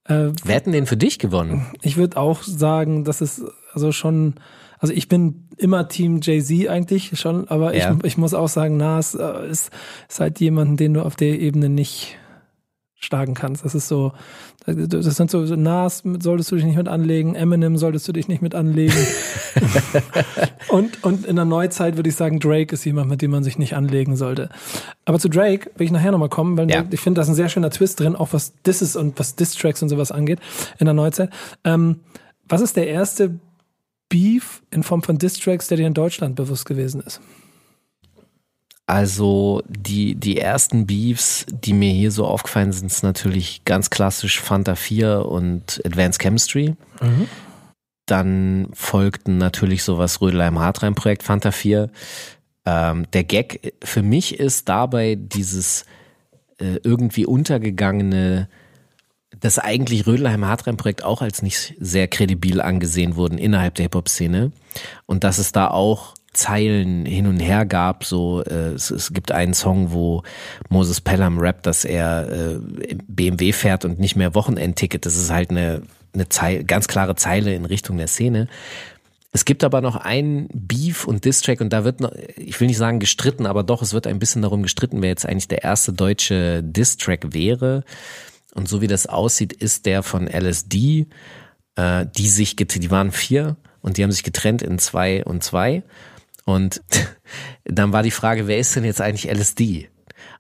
äh, Wer hat denn den für dich gewonnen? Ich würde auch sagen, dass es also schon, also ich bin immer Team Jay-Z eigentlich schon, aber Ja. ich, ich muss auch sagen, Nas äh, ist, ist halt jemanden, den du auf der Ebene nicht schlagen kannst. Das ist so, das sind so, so Nas solltest du dich nicht mit anlegen, Eminem solltest du dich nicht mit anlegen. und, und in der Neuzeit würde ich sagen, Drake ist jemand, mit dem man sich nicht anlegen sollte. Aber zu Drake will ich nachher nochmal kommen, weil Ja. ich finde, da ist ein sehr schöner Twist drin, auch was Disses und was Diss-Tracks und sowas angeht in der Neuzeit. Ähm, was ist der erste Beef in Form von Diss-Tracks, der dir in Deutschland bewusst gewesen ist? Also die, die ersten Beefs, die mir hier so aufgefallen sind, ist natürlich ganz klassisch Fanta 4 und Advanced Chemistry. Dann folgten natürlich sowas Rödelheim Hartreim Projekt Fanta 4. Ähm, der Gag für mich ist dabei dieses äh, irgendwie untergegangene, dass eigentlich Rödelheim Hartreim Projekt auch als nicht sehr kredibil angesehen wurden innerhalb der Hip-Hop-Szene. Und dass es da auch Zeilen hin und her gab, so äh, es, es gibt einen Song, wo Moses Pelham rappt, dass er äh, BMW fährt und nicht mehr Wochenendticket. Das ist halt eine, eine Zeile, ganz klare Zeile in Richtung der Szene. Es gibt aber noch einen Beef und Distrack und da wird noch, ich will nicht sagen gestritten, aber doch, es wird ein bisschen darum gestritten, wer jetzt eigentlich der erste deutsche Distrack wäre. Und so wie das aussieht, ist der von LSD, äh, die sich, die waren vier und die haben sich getrennt in zwei und zwei. Und dann war die Frage, wer ist denn jetzt eigentlich LSD?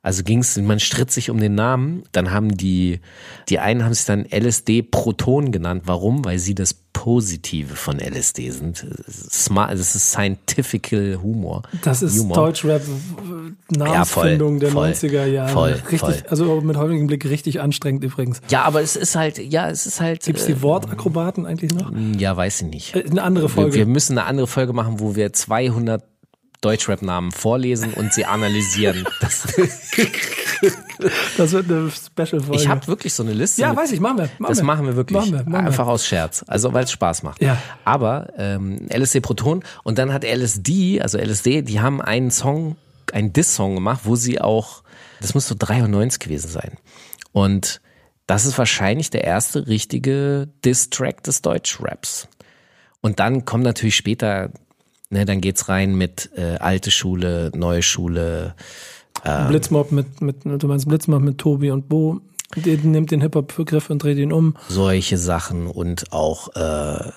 Also ging's, man stritt sich um den Namen. Dann haben die, die einen haben sich dann LSD Proton genannt. Warum? Weil sie das Positive von LSD sind. Smart, das ist scientifical Humor. Das ist Humor. Deutschrap äh, Namensfindung der voll, 90er Jahre. voll, richtig, voll. also mit heutigem Blick richtig anstrengend übrigens. Ja, aber es ist halt, ja, es ist halt. Gibt es die Wortakrobaten eigentlich noch? äh, ja, weiß ich nicht. Äh, Eine andere Wir, Folge. wir müssen eine andere Folge machen, wo wir 200 Deutschrap-Namen vorlesen und sie analysieren. Das, das wird eine Special-Folge. ich habe wirklich so eine Liste. ja, mit- weiß ich, machen wir. Machen Das wir. machen wir wirklich. Machen wir, machen Einfach wir. aus Scherz. Also weil es Spaß macht. Ja. Aber ähm, LSD Proton und dann hat LSD, also LSD, die haben einen Song, einen Diss-Song gemacht, wo sie auch, das muss so 93 gewesen sein. Und das ist wahrscheinlich der erste richtige Diss-Track des Deutschraps. Und dann kommt natürlich später, ne, dann geht's rein mit äh, alte Schule, neue Schule. Blitzmob mit, mit, du meinst Blitzmob mit Tobi und Bo. Der nimmt den Hip-Hop-Begriff und dreht ihn um. solche Sachen und auch äh,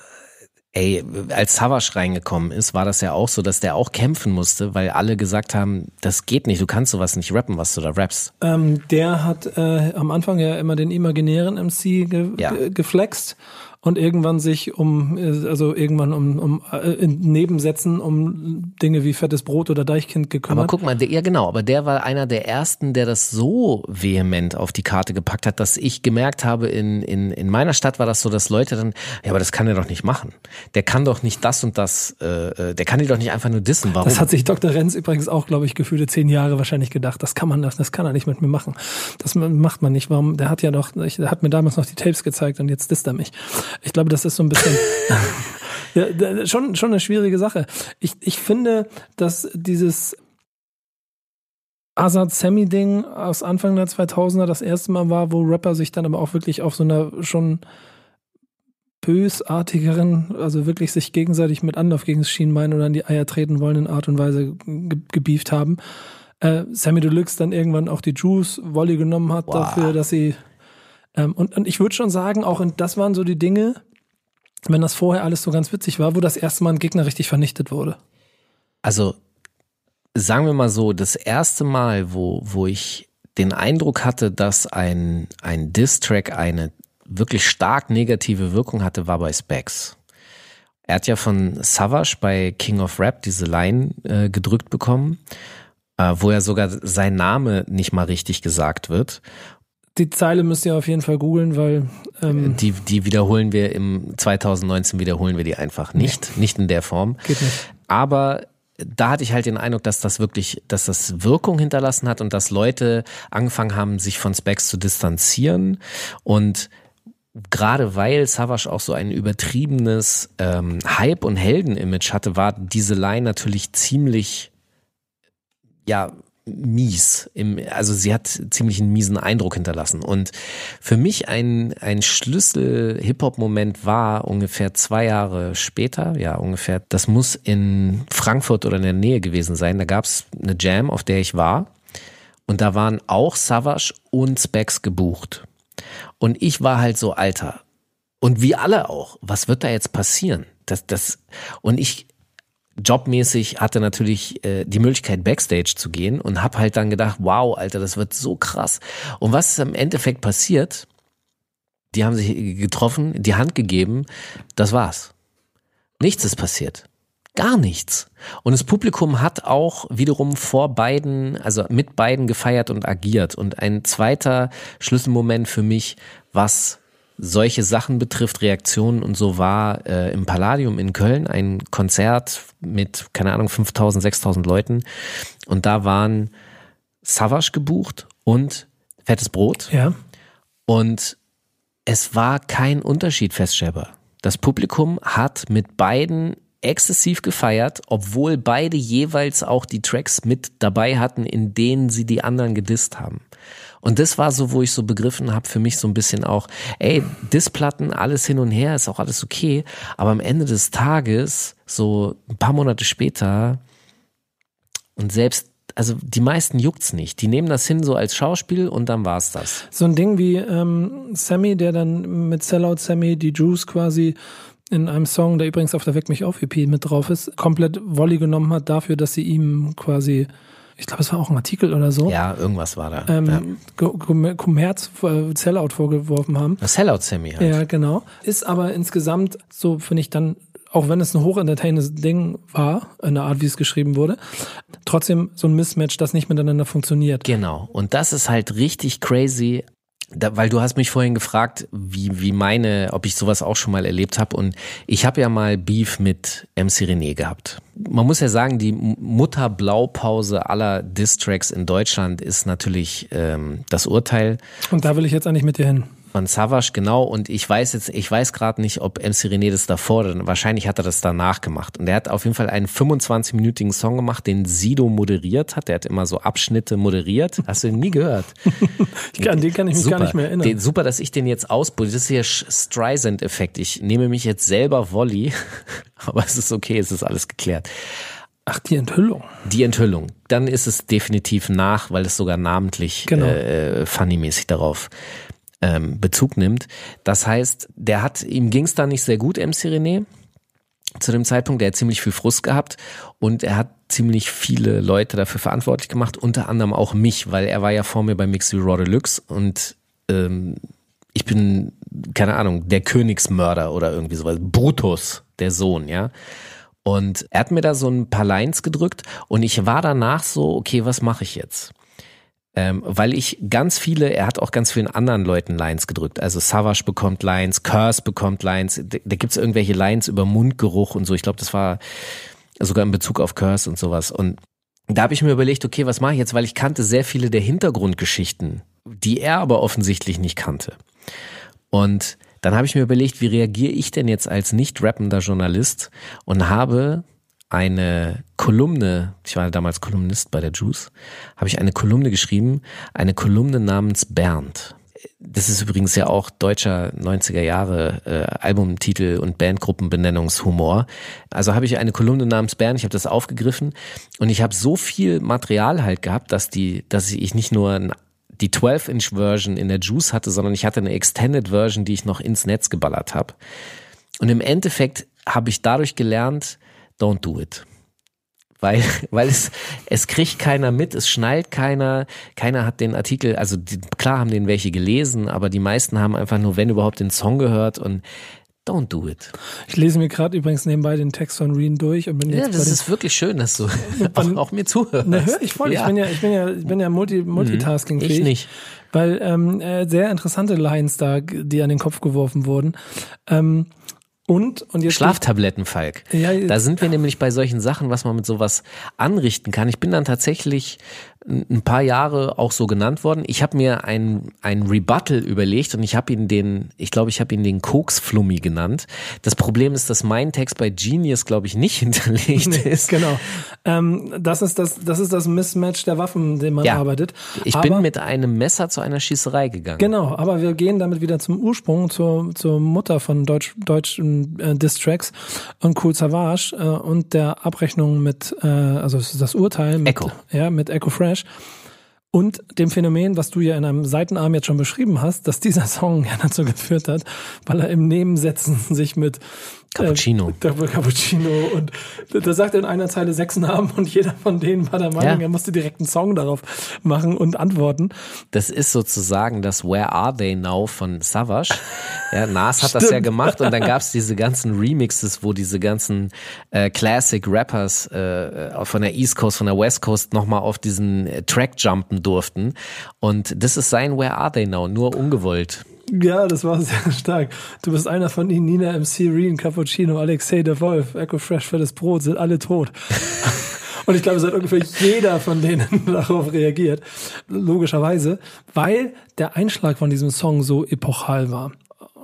ey, als Savage reingekommen ist, war das ja auch so, dass der auch kämpfen musste, weil alle gesagt haben, das geht nicht, du kannst sowas nicht rappen, was du da rappst. Ähm, der hat äh, am Anfang ja immer den imaginären MC ge Ja. ge geflext und irgendwann sich um, äh, also irgendwann um, um äh, in Nebensätzen um Dinge wie fettes Brot oder Deichkind gekümmert. Aber guck mal, der, ja genau, aber der war einer der ersten, der das so vehement auf die Karte gepackt hat, dass ich gemerkt habe, in, in, in meiner Stadt war das so, dass Leute dann, ja, aber das kann er doch nicht machen. Der kann doch nicht das und das, äh, äh der kann die doch nicht einfach nur dissen. Warum? Das hat sich Dr. Renz übrigens auch, glaube ich, gefühlte zehn Jahre wahrscheinlich gedacht. Das kann man, das, das kann er nicht mit mir machen. Das macht man nicht. Warum? Der hat ja doch, der hat mir damals noch die Tapes gezeigt und jetzt disst er mich. Ich glaube, das ist so ein bisschen ja, schon schon eine schwierige Sache. Ich ich finde, dass dieses Azad Sammy Ding aus Anfang der 2000er das erste Mal war, wo Rapper sich dann aber auch wirklich auf so einer schon bösartigeren, also wirklich sich gegenseitig mit Anlauf gegen das Schienbein oder in die Eier treten wollenden Art und Weise ge gebieft haben. Äh, Sammy Deluxe dann irgendwann auch die Juice Volley genommen hat wow. dafür, dass sie ähm, und, und ich würde schon sagen, auch und das waren so die Dinge, wenn das vorher alles so ganz witzig war, wo das erste Mal ein Gegner richtig vernichtet wurde. Also sagen wir mal so, das erste Mal, wo, wo ich den Eindruck hatte, dass ein, ein Diss-Track eine wirklich stark negative Wirkung hatte, war bei Specs. Er hat ja von Savage bei King of Rap diese Line äh, gedrückt bekommen, äh, wo ja sogar sein Name nicht mal richtig gesagt wird. Die Zeile müsst ihr auf jeden Fall googeln, weil ähm die die wiederholen wir im 2019 wiederholen wir die einfach nicht, nee. nicht in der Form. Geht nicht. Aber da hatte ich halt den Eindruck, dass das wirklich, dass das Wirkung hinterlassen hat und dass Leute angefangen haben, sich von Specs zu distanzieren und gerade weil Savage auch so ein übertriebenes ähm, Hype- und Helden-Image hatte, war diese Line natürlich ziemlich ja mies. Im, also sie hat ziemlich einen miesen Eindruck hinterlassen. Und für mich ein, ein Schlüssel-Hip-Hop-Moment war ungefähr zwei Jahre später, ja ungefähr, das muss in Frankfurt oder in der Nähe gewesen sein. Da gab es eine Jam, auf der ich war. Und da waren auch Savage und Specs gebucht. Und ich war halt so, Alter. Und wie alle auch. Was wird da jetzt passieren? Das, das, und ich, jobmäßig hatte natürlich äh, die Möglichkeit Backstage zu gehen und hab halt dann gedacht, wow, Alter, das wird so krass. Und was ist im Endeffekt passiert? Die haben sich getroffen, die Hand gegeben, das war's. Nichts ist passiert. Gar nichts. Und das Publikum hat auch wiederum vor beiden, also mit beiden gefeiert und agiert. Und ein zweiter Schlüsselmoment für mich, was solche Sachen betrifft, Reaktionen und so war äh, im Palladium in Köln ein Konzert mit, keine Ahnung, 5000, 6000 Leuten und da waren Savage gebucht und Fettes Brot. Ja. Und es war kein Unterschied feststellbar. Das Publikum hat mit beiden exzessiv gefeiert, obwohl beide jeweils auch die Tracks mit dabei hatten, in denen sie die anderen gedisst haben. Und das war so, wo ich so begriffen habe, für mich so ein bisschen auch, ey, Displatten, alles hin und her, ist auch alles okay, aber am Ende des Tages, so ein paar Monate später, und selbst also die meisten juckt's nicht. Die nehmen das hin so als Schauspiel und dann war's das. So ein Ding wie ähm, Sammy, der dann mit Sellout Sammy die Juice quasi in einem Song, der übrigens auf der Weck mich auf EP mit drauf ist, komplett Volley genommen hat dafür, dass sie ihm quasi ich glaube, es war auch ein Artikel oder so. Ja, irgendwas war da. Ähm, ja. Kommerz, äh, Sellout vorgeworfen haben. Sellout Sammy halt. Ja, genau. Ist aber insgesamt, so finde ich dann, auch wenn es ein hochentertainendes Ding war, in der Art, wie es geschrieben wurde, trotzdem so ein Mismatch, das nicht miteinander funktioniert. Genau. Und das ist halt richtig crazy da, weil du hast mich vorhin gefragt, wie, wie meine, ob ich sowas auch schon mal erlebt habe. Und ich habe ja mal Beef mit MC René gehabt. Man muss ja sagen, die Mutterblaupause aller Distracks in Deutschland ist natürlich ähm, das Urteil. Und da will ich jetzt eigentlich mit dir hin. Von Savage, genau. Und ich weiß jetzt, ich weiß gerade nicht, ob MC René das davor oder wahrscheinlich hat er das danach gemacht. Und er hat auf jeden Fall einen 25-minütigen Song gemacht, den Sido moderiert hat. Der hat immer so Abschnitte moderiert. Hast du ihn nie gehört? ich an den kann ich mich super. gar nicht mehr erinnern. Den, super, dass ich den jetzt ausbude. Das ist hier Streisand-Effekt. Ich nehme mich jetzt selber Volley. Aber es ist okay, es ist alles geklärt. Ach, die Enthüllung. Die Enthüllung. Dann ist es definitiv nach, weil es sogar namentlich genau. äh, funny-mäßig darauf ähm, Bezug nimmt. Das heißt, der hat, ihm ging es da nicht sehr gut, MC René, zu dem Zeitpunkt. Der hat ziemlich viel Frust gehabt und er hat ziemlich viele Leute dafür verantwortlich gemacht, unter anderem auch mich, weil er war ja vor mir bei Mixed Raw Deluxe und ähm, ich bin keine Ahnung, der Königsmörder oder irgendwie sowas. Brutus, der Sohn, ja. Und er hat mir da so ein paar Lines gedrückt und ich war danach so, okay, was mache ich jetzt? Ähm, weil ich ganz viele, er hat auch ganz vielen anderen Leuten Lines gedrückt. Also Savage bekommt Lines, Curse bekommt Lines, da, da gibt's irgendwelche Lines über Mundgeruch und so. Ich glaube, das war sogar in Bezug auf Curse und sowas. Und da habe ich mir überlegt, okay, was mache ich jetzt, weil ich kannte sehr viele der Hintergrundgeschichten, die er aber offensichtlich nicht kannte. Und dann habe ich mir überlegt, wie reagiere ich denn jetzt als nicht rappender Journalist und habe eine Kolumne, ich war damals Kolumnist bei der Juice, habe ich eine Kolumne geschrieben, eine Kolumne namens Bernd. Das ist übrigens ja auch deutscher 90er Jahre äh, Albumtitel und Bandgruppenbenennungshumor. Also habe ich eine Kolumne namens Bernd, ich habe das aufgegriffen und ich habe so viel Material halt gehabt, dass die, dass ich nicht nur ein die 12-Inch-Version in der Juice hatte, sondern ich hatte eine Extended-Version, die ich noch ins Netz geballert habe. Und im Endeffekt habe ich dadurch gelernt, don't do it. Weil, weil es, es kriegt keiner mit, es schnallt keiner, keiner hat den Artikel, also die, klar haben den welche gelesen, aber die meisten haben einfach nur, wenn überhaupt, den Song gehört und Don't do it. Ich lese mir gerade übrigens nebenbei den Text von Reen durch und bin jetzt Ja, das ist wirklich schön, dass du auch, auch mir zuhörst. Na, hör ich voll. Ja. Ich bin ja, ich bin ja, ich bin ja multi, multitasking Ich nicht. Weil ähm, äh, sehr interessante Lines da, die an den Kopf geworfen wurden. Ähm, und und jetzt Schlaftabletten, Falk. Ja, da sind wir nämlich bei solchen Sachen, was man mit sowas anrichten kann. Ich bin dann tatsächlich ein paar Jahre auch so genannt worden. Ich habe mir ein, ein Rebuttal überlegt und ich habe ihn den, ich glaube, ich habe ihn den Koksflummi genannt. Das Problem ist, dass mein Text bei Genius, glaube ich, nicht hinterlegt Nee, ist. Genau. Ähm, das ist das, das ist das Mismatch der Waffen, den man Ja. arbeitet. Ich aber, bin mit einem Messer zu einer Schießerei gegangen. Genau, aber wir gehen damit wieder zum Ursprung, zur, zur Mutter von Deutsch, deutschen äh, Distracks und Cool Savage äh, und der Abrechnung mit, äh, also das Urteil mit, Echo. Ja, mit Echo Fresh. Und dem Phänomen, was du ja in einem Seitenarm jetzt schon beschrieben hast, dass dieser Song ja dazu geführt hat, weil er im Nebensetzen sich mit Cappuccino. Äh, Cappuccino und da sagt er in einer Zeile sechs Namen und jeder von denen war der Meinung, Ja. er musste direkt einen Song darauf machen und antworten. Das ist sozusagen das Where Are They Now von Savage. Ja, Nas hat das ja gemacht und dann gab's diese ganzen Remixes, wo diese ganzen äh, Classic Rappers äh, äh, von der East Coast, von der West Coast nochmal auf diesen Track jumpen durften. Und das ist sein Where Are They Now, nur ungewollt. Ja, das war sehr stark. Du bist einer von ihnen, Nina MC, Reen, Cappuccino, Alexei der Wolf, Echo Fresh für das Brot, sind alle tot. Und ich glaube, es hat ungefähr jeder von denen darauf reagiert. Logischerweise, weil der Einschlag von diesem Song so epochal war.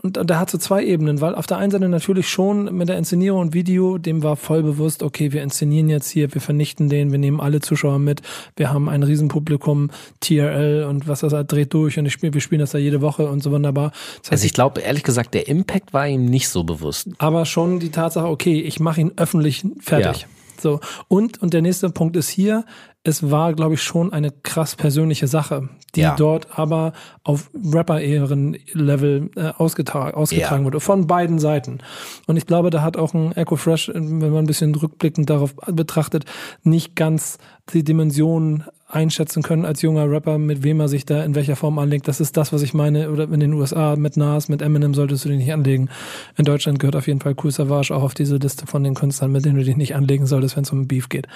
Und der hat so zwei Ebenen, weil auf der einen Seite natürlich schon mit der Inszenierung und Video, dem war voll bewusst, okay, wir inszenieren jetzt hier, wir vernichten den, wir nehmen alle Zuschauer mit, wir haben ein Riesenpublikum, TRL und was das halt dreht durch und ich spiel, wir spielen das da jede Woche und so wunderbar. Das heißt, Also ich glaube, ehrlich gesagt, der Impact war ihm nicht so bewusst. aber schon die Tatsache, okay, ich mache ihn öffentlich fertig. Ja. So und und der nächste Punkt ist hier, es war, glaube ich, schon eine krass persönliche Sache, die Ja. dort aber auf Rapper-Ehren-Level äh, ausgetragen, ausgetragen wurde, von beiden Seiten. Und ich glaube, da hat auch ein Echo Fresh, äh, wenn man ein bisschen rückblickend darauf betrachtet, nicht ganz die Dimension einschätzen können als junger Rapper, mit wem er sich da in welcher Form anlegt. Das ist das, was ich meine. Oder in den USA mit Nas, mit Eminem solltest du dich nicht anlegen. In Deutschland gehört auf jeden Fall Cool Savage auch auf diese Liste von den Künstlern, mit denen du dich nicht anlegen solltest, wenn es um Beef geht.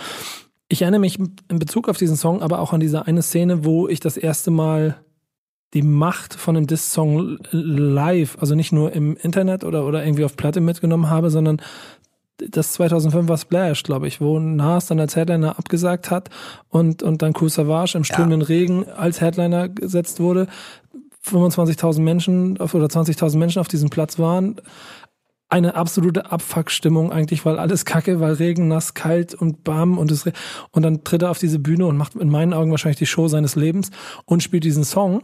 Ich erinnere mich in Bezug auf diesen Song aber auch an diese eine Szene, wo ich das erste Mal die Macht von einem Diss-Song live, also nicht nur im Internet oder, oder irgendwie auf Platte mitgenommen habe, sondern das 2005 war Splash, glaube ich, wo Nas dann als Headliner abgesagt hat und, und dann Cool Savage im strömenden Regen als Headliner gesetzt wurde. 25.000 Menschen auf, oder 20.000 Menschen auf diesem Platz waren. Eine absolute Abfuckstimmung eigentlich, weil alles kacke, weil Regen, nass, kalt und bam und es, und dann tritt er auf diese Bühne und macht in meinen Augen wahrscheinlich die Show seines Lebens und spielt diesen Song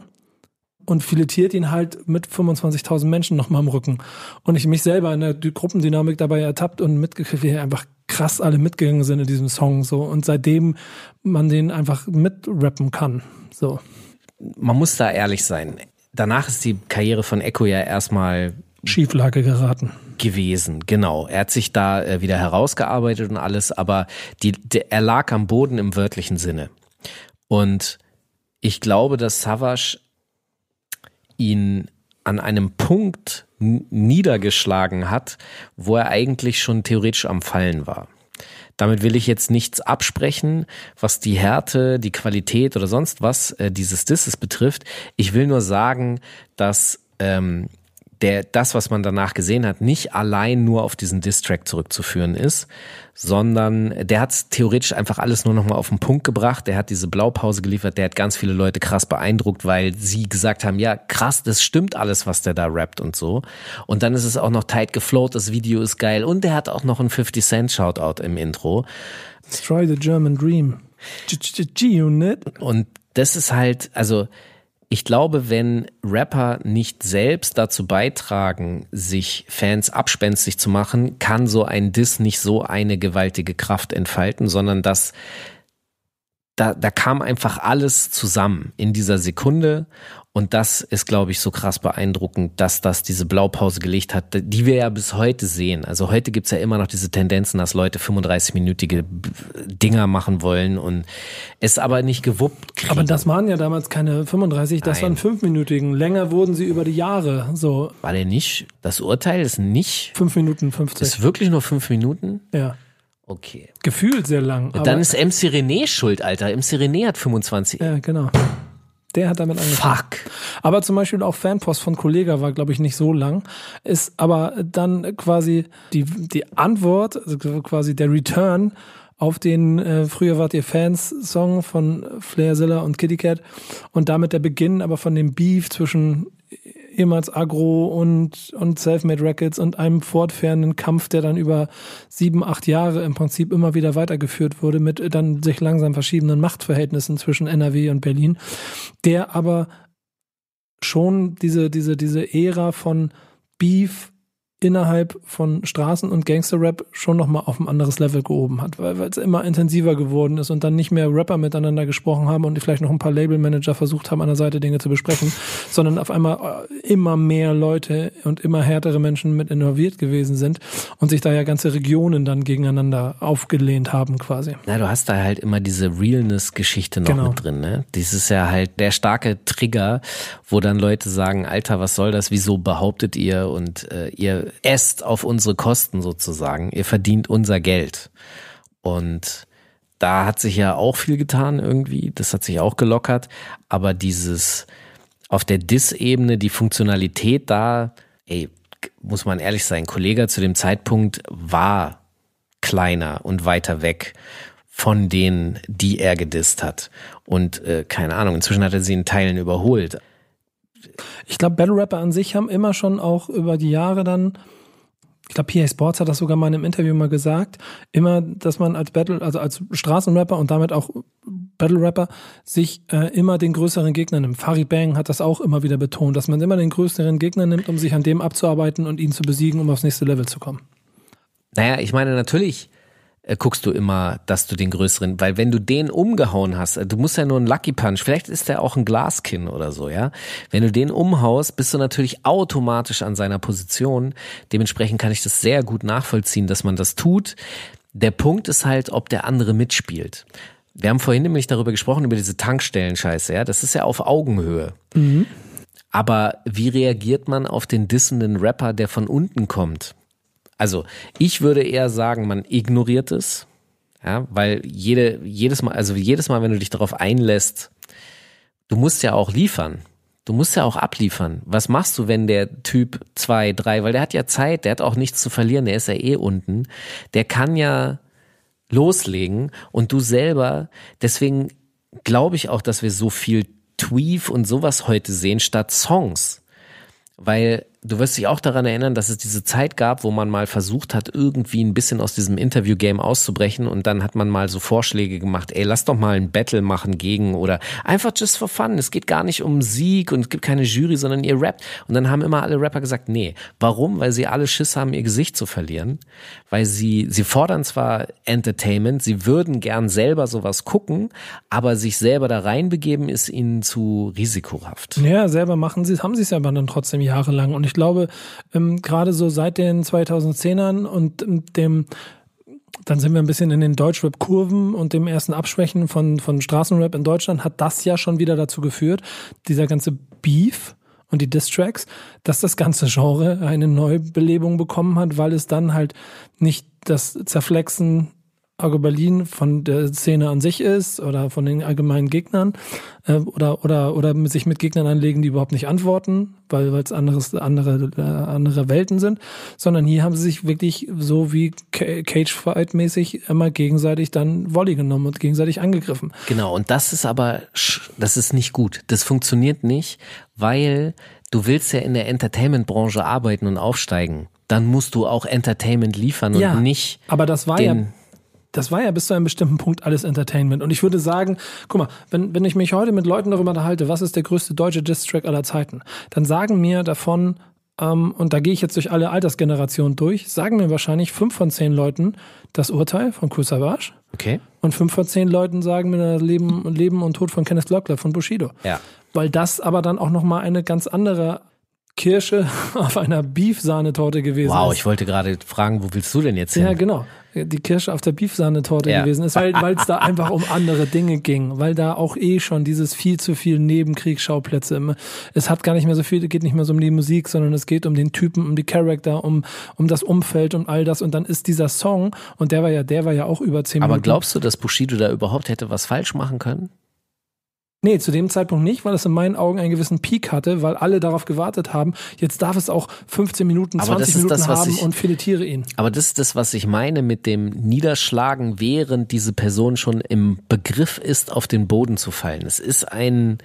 und filetiert ihn halt mit 25.000 Menschen nochmal im Rücken. Und ich mich selber in der Dy- Gruppendynamik dabei ertappt und mitgekriegt, wie einfach krass alle mitgegangen sind in diesem Song, so. Und seitdem man den einfach mitrappen kann, so. Man muss da ehrlich sein. Danach ist die Karriere von Echo ja erstmal Schieflage geraten. gewesen, genau. Er hat sich da äh, wieder herausgearbeitet und alles, aber die, der, er lag am Boden im wörtlichen Sinne. Und ich glaube, dass Savage ihn an einem Punkt niedergeschlagen hat, wo er eigentlich schon theoretisch am Fallen war. Damit will ich jetzt nichts absprechen, was die Härte, die Qualität oder sonst was äh, dieses Disses betrifft. Ich will nur sagen, dass ähm, der, das, was man danach gesehen hat, nicht allein nur auf diesen Distrack zurückzuführen ist, sondern der hat theoretisch einfach alles nur nochmal auf den Punkt gebracht. Der hat diese Blaupause geliefert, der hat ganz viele Leute krass beeindruckt, weil sie gesagt haben, ja krass, das stimmt alles, was der da rappt und so. Und dann ist es auch noch tight geflowt, das Video ist geil und der hat auch noch einen 50 Cent Shoutout im Intro. Destroy the German Dream. G-Unit. Und das ist halt, also ich glaube, wenn Rapper nicht selbst dazu beitragen, sich Fans abspenstig zu machen, kann so ein Diss nicht so eine gewaltige Kraft entfalten, sondern das da, da kam einfach alles zusammen in dieser Sekunde und das ist, glaube ich, so krass beeindruckend, dass das diese Blaupause gelegt hat, die wir ja bis heute sehen. Also heute gibt's ja immer noch diese Tendenzen, dass Leute 35-minütige Dinger machen wollen und es aber nicht gewuppt kriegen. Aber das waren ja damals keine 35, das Nein. waren 5-minütigen. Länger wurden sie über die Jahre. So War der nicht? Das Urteil ist nicht. 5 Minuten 50. Ist wirklich nur fünf Minuten? ja. Okay. Gefühlt sehr lang. Aber, Dann ist MC René schuld, Alter. MC René hat 25. Ja, genau. Der hat damit angefangen. Fuck. Aber zum Beispiel auch Fanpost von Kollega war, glaube ich, nicht so lang. Ist aber dann quasi die, die Antwort, also quasi der Return auf den äh, Früher wart ihr Fans Song von Flair Zilla und Kitty Cat und damit der Beginn aber von dem Beef zwischen ehemals Agro und, und Selfmade Records und einem fortfährenden Kampf, der dann über sieben, acht Jahre im Prinzip immer wieder weitergeführt wurde mit dann sich langsam verschiedenen Machtverhältnissen zwischen NRW und Berlin, der aber schon diese, diese, diese Ära von Beef innerhalb von Straßen- und Gangster-Rap schon nochmal auf ein anderes Level gehoben hat, weil es immer intensiver geworden ist und dann nicht mehr Rapper miteinander gesprochen haben und vielleicht noch ein paar Labelmanager versucht haben, an der Seite Dinge zu besprechen, sondern auf einmal äh, immer mehr Leute und immer härtere Menschen mit involviert gewesen sind und sich da ja ganze Regionen dann gegeneinander aufgelehnt haben quasi. Na, du hast da halt immer diese Realness-Geschichte noch Genau. mit drin, ne? Das ist ja halt der starke Trigger, wo dann Leute sagen, Alter, was soll das? Wieso behauptet ihr und äh, ihr esst auf unsere Kosten sozusagen. Ihr verdient unser Geld. Und da hat sich ja auch viel getan irgendwie. Das hat sich auch gelockert. Aber dieses auf der Dis-Ebene, die Funktionalität da, ey, muss man ehrlich sein, Kollege zu dem Zeitpunkt war kleiner und weiter weg von denen, die er gedisst hat. Und äh, keine Ahnung, inzwischen hat er sie in Teilen überholt. Ich glaube, Battle Rapper an sich haben immer schon auch über die Jahre dann, ich glaube, PA Sports hat das sogar mal in einem Interview mal gesagt, immer, dass man als Battle, also als Straßenrapper und damit auch Battle Rapper sich äh, immer den größeren Gegner nimmt. Farid Bang hat das auch immer wieder betont, dass man immer den größeren Gegner nimmt, um sich an dem abzuarbeiten und ihn zu besiegen, um aufs nächste Level zu kommen. Naja, ich meine, natürlich äh, guckst du immer, dass du den größeren, weil wenn du den umgehauen hast, äh, du musst ja nur einen Lucky Punch, vielleicht ist der auch ein Glaskin oder so, ja. Wenn du den umhaust, bist du natürlich automatisch an seiner Position. Dementsprechend kann ich das sehr gut nachvollziehen, dass man das tut. Der Punkt ist halt, ob der andere mitspielt. Wir haben vorhin nämlich darüber gesprochen, über diese Tankstellen-Scheiße, ja. Das ist ja auf Augenhöhe. Aber wie reagiert man auf den dissenden Rapper, der von unten kommt? Also ich würde eher sagen, man ignoriert es, ja, weil jede, jedes Mal, also jedes Mal, wenn du dich darauf einlässt, du musst ja auch liefern. Du musst ja auch abliefern. Was machst du, wenn der Typ zwei, drei, weil der hat ja Zeit, der hat auch nichts zu verlieren, der ist ja eh unten. Der kann ja loslegen und du selber, deswegen glaube ich auch, dass wir so viel Tweef und sowas heute sehen statt Songs. Weil du wirst dich auch daran erinnern, dass es diese Zeit gab, wo man mal versucht hat, irgendwie ein bisschen aus diesem Interview-Game auszubrechen und dann hat man mal so Vorschläge gemacht, ey, lass doch mal ein Battle machen gegen oder einfach just for fun. Es geht gar nicht um Sieg und es gibt keine Jury, sondern ihr rappt. Und dann haben immer alle Rapper gesagt, nee. Warum? Weil sie alle Schiss haben, ihr Gesicht zu verlieren. Weil sie, sie fordern zwar Entertainment, sie würden gern selber sowas gucken, aber sich selber da reinbegeben ist ihnen zu risikohaft. Ja, selber machen sie, haben sie es aber dann trotzdem jahrelang. Und ich glaube, ähm, gerade so seit den 2010ern und ähm, dem, dann sind wir ein bisschen in den Deutschrap-Kurven und dem ersten Abschwächen von, von Straßenrap in Deutschland, hat das ja schon wieder dazu geführt, dieser ganze Beef und die Diss-Tracks, dass das ganze Genre eine Neubelebung bekommen hat, weil es dann halt nicht das Zerflexen Argo Berlin von der Szene an sich ist oder von den allgemeinen Gegnern äh, oder oder oder sich mit Gegnern anlegen, die überhaupt nicht antworten, weil es anderes andere äh, andere Welten sind, sondern hier haben sie sich wirklich so wie Cage Fight mäßig immer gegenseitig dann Volley genommen und gegenseitig angegriffen. Genau, und das ist aber das ist nicht gut. Das funktioniert nicht, weil du willst ja in der Entertainment-Branche arbeiten und aufsteigen. Dann musst du auch Entertainment liefern ja, und nicht. Aber das war ja das war ja bis zu einem bestimmten Punkt alles Entertainment. Und ich würde sagen, guck mal, wenn, wenn ich mich heute mit Leuten darüber unterhalte, was ist der größte deutsche Diss-Track aller Zeiten, dann sagen mir davon, ähm, und da gehe ich jetzt durch alle Altersgenerationen durch, sagen mir wahrscheinlich fünf von zehn Leuten das Urteil von Kool Savage. Okay. Und fünf von zehn Leuten sagen mir das Leben, Leben und Tod von Kenneth Lockler von Bushido. Ja. Weil das aber dann auch nochmal eine ganz andere Kirsche auf einer Beef-Sahnetorte gewesen wow, ist. ich wollte gerade fragen, wo willst du denn jetzt hin? Ja, genau. Die Kirsche auf der Beef-Sahnetorte Ja. gewesen ist, weil es da einfach um andere Dinge ging, weil da auch eh schon dieses viel zu viel Nebenkriegsschauplätze immer. Es hat gar nicht mehr so viel, geht nicht mehr so um die Musik, sondern es geht um den Typen, um die Charakter, um um das Umfeld und all das. Und dann ist dieser Song und der war ja, der war ja auch über zehn Aber Minuten. glaubst du, dass Bushido da überhaupt hätte was falsch machen können? Nee, zu dem Zeitpunkt nicht, weil es in meinen Augen einen gewissen Peak hatte, weil alle darauf gewartet haben, jetzt darf es auch 15 Minuten, Aber 20 das ist Minuten das, haben ich- und filetiere ihn. Aber das ist das, was ich meine mit dem Niederschlagen, während diese Person schon im Begriff ist, auf den Boden zu fallen. Es ist ein,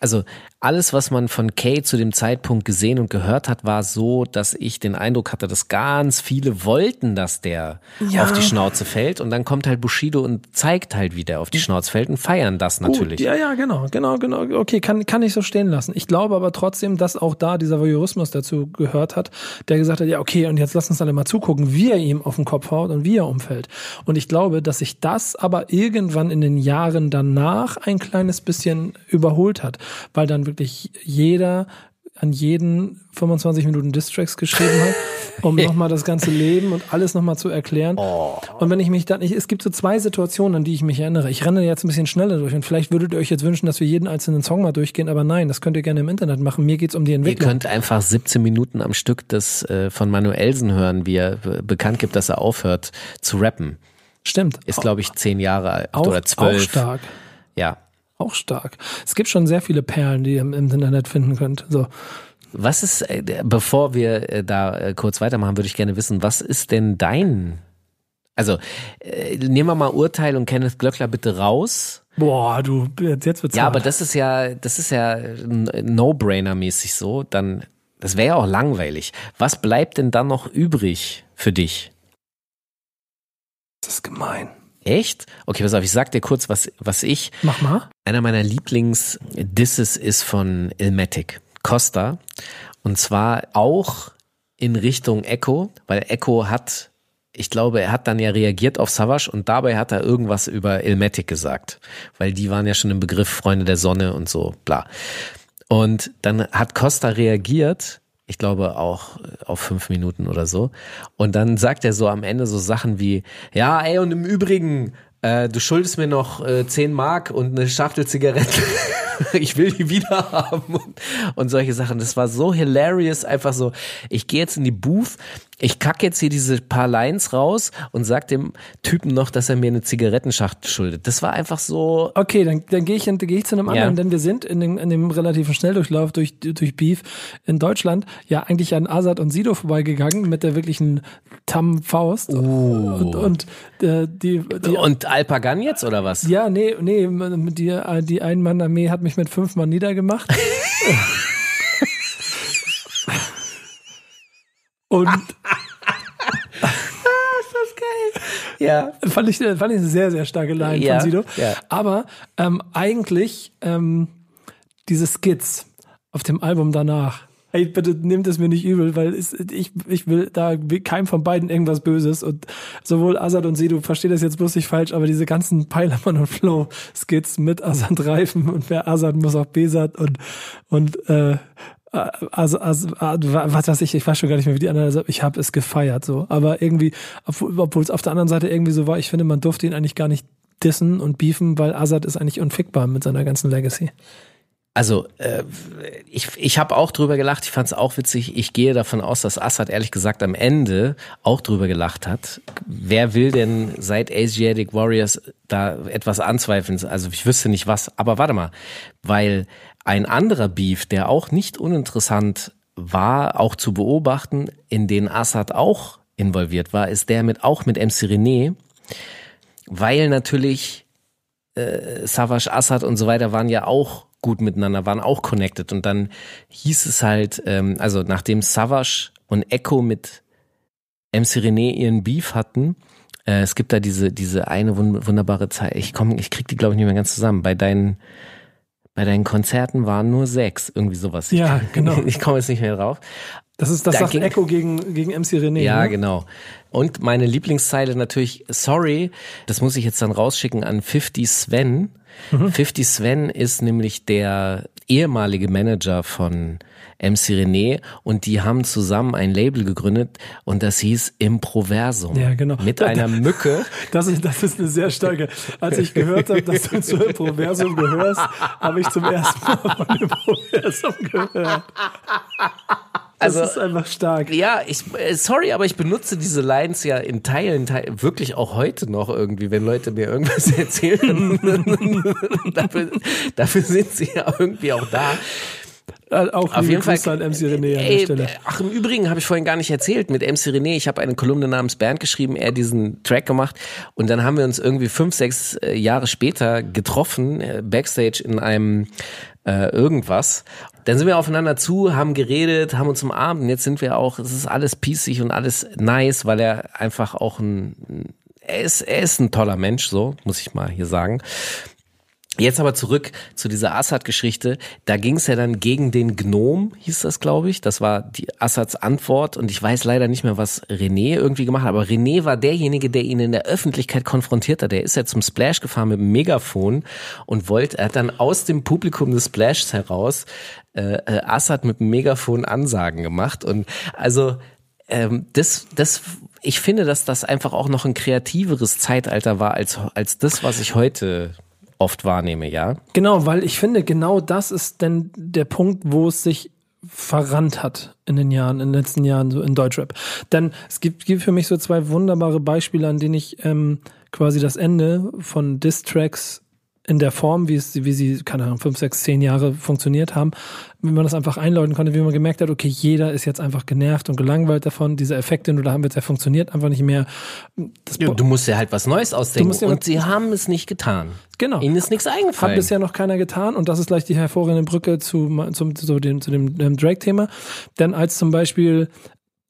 also alles, was man von Kay zu dem Zeitpunkt gesehen und gehört hat, war so, dass ich den Eindruck hatte, dass ganz viele wollten, dass der Ja. auf die Schnauze fällt. Und dann kommt halt Bushido und zeigt halt, wie der auf die Schnauze fällt und feiern das natürlich. Gut, ja, ja, genau, genau, genau. Okay, kann, kann ich so stehen lassen. Ich glaube aber trotzdem, dass auch da dieser Voyeurismus dazu gehört hat, der gesagt hat, ja, okay, und jetzt lass uns alle mal zugucken, wie er ihm auf den Kopf haut und wie er umfällt. Und ich glaube, dass sich das aber irgendwann in den Jahren danach ein kleines bisschen überholt hat, weil dann wirklich jeder an jeden 25 Minuten Distracks geschrieben hat, um nochmal das ganze Leben und alles nochmal zu erklären. Und wenn ich mich dann, ich, es gibt so zwei Situationen, an die ich mich erinnere. Ich renne jetzt ein bisschen schneller durch und vielleicht würdet ihr euch jetzt wünschen, dass wir jeden einzelnen Song mal durchgehen, aber nein, das könnt ihr gerne im Internet machen. Mir geht's um die Ihr Entwicklung. könnt einfach 17 Minuten am Stück das äh, von Manuelsen hören, wie er äh, bekannt gibt, dass er aufhört zu rappen. Stimmt. Ist, glaube ich, zehn Jahre alt auch, oder zwölf. auch stark. Ja. Auch stark. Es gibt schon sehr viele Perlen, die ihr im, Internet finden könnt. So. Was ist, äh, bevor wir äh, da äh, kurz weitermachen, würde ich gerne wissen, was ist denn dein, also äh, nehmen wir mal Urteil und Kenneth Glöckler bitte raus. Boah, du, jetzt jetzt wird's Ja, hart. aber das ist ja, das ist ja No-Brainer-mäßig so, dann, das wäre ja auch langweilig. Was bleibt denn dann noch übrig für dich? das ist gemein. Echt? Okay, pass auf, ich sag dir kurz, was, was ich, Mach mal. einer meiner Lieblings-Disses ist von Ilmatic, Costa. Und zwar auch in Richtung Echo, weil Echo hat, ich glaube, er hat dann ja reagiert auf Savage und dabei hat er irgendwas über Ilmatic gesagt, weil die waren ja schon im Begriff Freunde der Sonne und so, bla. Und dann hat Costa reagiert, ich glaube auch auf fünf Minuten oder so. Und dann sagt er so am Ende so Sachen wie, ja, ey, und im Übrigen, äh, du schuldest mir noch äh, 10 Mark und eine Schachtel Zigaretten. ich will die wieder haben und, und solche Sachen. Das war so hilarious, einfach so, ich gehe jetzt in die Booth, ich kacke jetzt hier diese paar Lines raus und sag dem Typen noch, dass er mir eine Zigarettenschachtel schuldet. Das war einfach so, Okay, dann, dann gehe ich, dann gehe ich zu einem Ja. anderen, denn wir sind in dem, in dem relativen Schnelldurchlauf durch, durch Beef in Deutschland ja eigentlich an Azad und Sido vorbeigegangen mit der wirklichen Tam Faust. Und, und äh, die, die und Alpagan jetzt oder was? ja, nee, nee, die, die Ein-Mann-Armee hat mich mit fünf Mann niedergemacht. Und Ja. fand ich, fand ich eine sehr, sehr starke Line Ja, von Sido. ja. Aber ähm, eigentlich ähm, diese Skits auf dem Album danach. Hey, bitte nehmt es mir nicht übel, weil es, ich, ich will da keinem von beiden irgendwas Böses und sowohl Azad und Sido, versteht das jetzt bloß nicht falsch, aber diese ganzen Peilermann und Flow Skits mit Azad Reifen und wer Azad muss auch Besat und und äh, also, also was weiß ich, ich weiß schon gar nicht mehr, wie die anderen, also ich habe es gefeiert so, aber irgendwie, obwohl es auf der anderen Seite irgendwie so war, ich finde, man durfte ihn eigentlich gar nicht dissen und beefen, weil Azad ist eigentlich unfickbar mit seiner ganzen Legacy. Also äh, ich, ich habe auch drüber gelacht, ich fand es auch witzig. Ich gehe davon aus, dass Assad ehrlich gesagt am Ende auch drüber gelacht hat. Wer will denn seit Asiatic Warriors da etwas anzweifeln? Also ich wüsste nicht was, aber warte mal, weil ein anderer Beef, der auch nicht uninteressant war, auch zu beobachten, in den Assad auch involviert war, ist der mit auch mit MC René, weil natürlich äh, Savage Assad und so weiter waren ja auch gut miteinander, waren auch connected. Und dann hieß es halt, ähm, also nachdem Savage und Echo mit MC René ihren Beef hatten, äh, es gibt da diese, diese eine wunderbare Zeit, ich komm, ich krieg die glaube ich nicht mehr ganz zusammen, bei deinen, bei deinen Konzerten waren nur sechs, irgendwie sowas. Ja, ich, genau. Ich komme jetzt nicht mehr drauf. Das ist das Da sagt Echo gegen, gegen MC René. Ja, ne? genau. Und meine Lieblingszeile natürlich, sorry, das muss ich jetzt dann rausschicken an 50 Sven. 50 Sven ist nämlich der ehemalige Manager von MC René und die haben zusammen ein Label gegründet und das hieß Improversum. Ja, genau. Mit einer Mücke. Das ist, das ist eine sehr starke. Als ich gehört habe, dass du zu Improversum gehörst, habe ich zum ersten Mal von Improversum gehört. Das Also- ist einfach stark. Ja, ich, äh, sorry, aber ich benutze diese Lines ja in Teilen, Teil, wirklich auch heute noch irgendwie, wenn Leute mir irgendwas erzählen. dafür, dafür sind sie ja irgendwie auch da. Äh, Auch Auf jeden Fall. Grüße an MC René an der Ey, Stelle. Ach, im Übrigen habe ich vorhin gar nicht erzählt mit MC René. Ich habe eine Kolumne namens Bernd geschrieben, er diesen Track gemacht und dann haben wir uns irgendwie fünf, sechs äh, Jahre später getroffen, äh, backstage in einem äh, irgendwas. Dann sind wir aufeinander zu, haben geredet, haben uns umarmt jetzt sind wir auch, es ist alles pießig und alles nice, weil er einfach auch ein, er ist, er ist ein toller Mensch, so, muss ich mal hier sagen. Jetzt aber zurück zu dieser Assad-Geschichte. Da ging es ja dann gegen den Gnom, hieß das, glaube ich. Das war die Assads Antwort. Und ich weiß leider nicht mehr, was René irgendwie gemacht hat. Aber René war derjenige, der ihn in der Öffentlichkeit konfrontiert hat. Der ist ja zum Splash gefahren mit dem Megafon und wollte, er hat dann aus dem Publikum des Splashs heraus äh, äh, Assad mit dem Megafon Ansagen gemacht. Und also ähm, das, das, ich finde, dass das einfach auch noch ein kreativeres Zeitalter war als, als das, was ich heute oft wahrnehme, ja. Genau, weil ich finde, genau das ist denn der Punkt, wo es sich verrannt hat in den Jahren, in den letzten Jahren so in Deutschrap. Denn es gibt, gibt für mich so zwei wunderbare Beispiele, an denen ich ähm, quasi das Ende von Diss-Tracks in der Form, wie es, wie sie, keine Ahnung, fünf, sechs, zehn Jahre funktioniert haben, wie man das einfach einläuten konnte, wie man gemerkt hat, okay, jeder ist jetzt einfach genervt und gelangweilt davon, dieser Effekt, den du da haben willst, der funktioniert einfach nicht mehr. Das Ja, du musst ja halt was Neues ausdenken. ja und sie haben es nicht getan. Genau. Ihnen ist nichts Hat eingefallen. bisher noch keiner getan und das ist gleich die hervorragende Brücke zu, zum, zu dem, zu dem ähm, Drake-Thema. Denn als zum Beispiel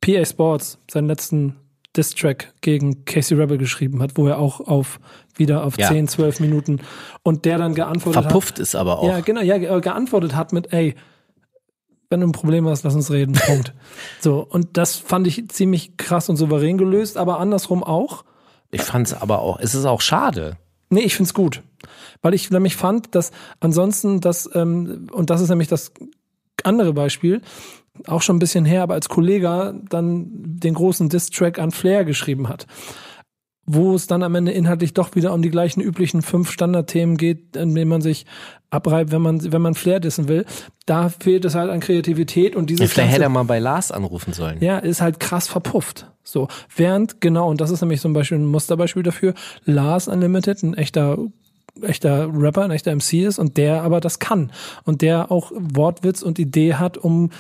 PA Sports seinen letzten Diss-Track gegen Casey Rebel geschrieben hat, wo er auch auf wieder auf Ja. 10, 12 Minuten und der dann geantwortet Verpufft ist aber hat. auch. Ja, genau, ja, ge- geantwortet hat mit, ey, wenn du ein Problem hast, lass uns reden. Punkt. so, und das fand ich ziemlich krass und souverän gelöst, aber andersrum auch. Ich fand es aber auch, es ist auch schade. Nee, ich find's gut. Weil ich nämlich fand, dass ansonsten das, ähm, und das ist nämlich das andere Beispiel, auch schon ein bisschen her, aber als Kollege dann den großen Diss-Track an Flair geschrieben hat. Wo es dann am Ende inhaltlich doch wieder um die gleichen üblichen fünf Standardthemen geht, in denen man sich abreibt, wenn man, wenn man Flair dissen will. Da fehlt es halt an Kreativität und dieses Vielleicht ganze- hätte er mal bei Lars anrufen sollen. ja, ist halt krass verpufft. So, während, genau, und das ist nämlich zum Beispiel ein Musterbeispiel dafür, Lars Unlimited, ein echter, echter Rapper, ein echter MC ist und der aber das kann. Und der auch Wortwitz und Idee hat, um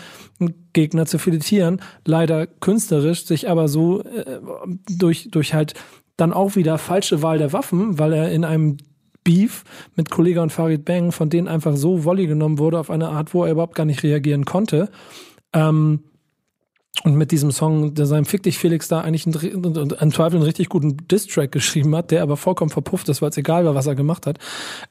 Gegner zu filetieren. Leider künstlerisch, sich aber so äh, durch, durch halt dann auch wieder falsche Wahl der Waffen, weil er in einem Beef mit Kollega und Farid Bang, von denen einfach so Volley genommen wurde auf eine Art, wo er überhaupt gar nicht reagieren konnte. Ähm, und mit diesem Song, der seinem Fick dich Felix da eigentlich einen, im Zweifel einen richtig guten Diss-Track geschrieben hat, der aber vollkommen verpufft ist, weil es egal war, was er gemacht hat,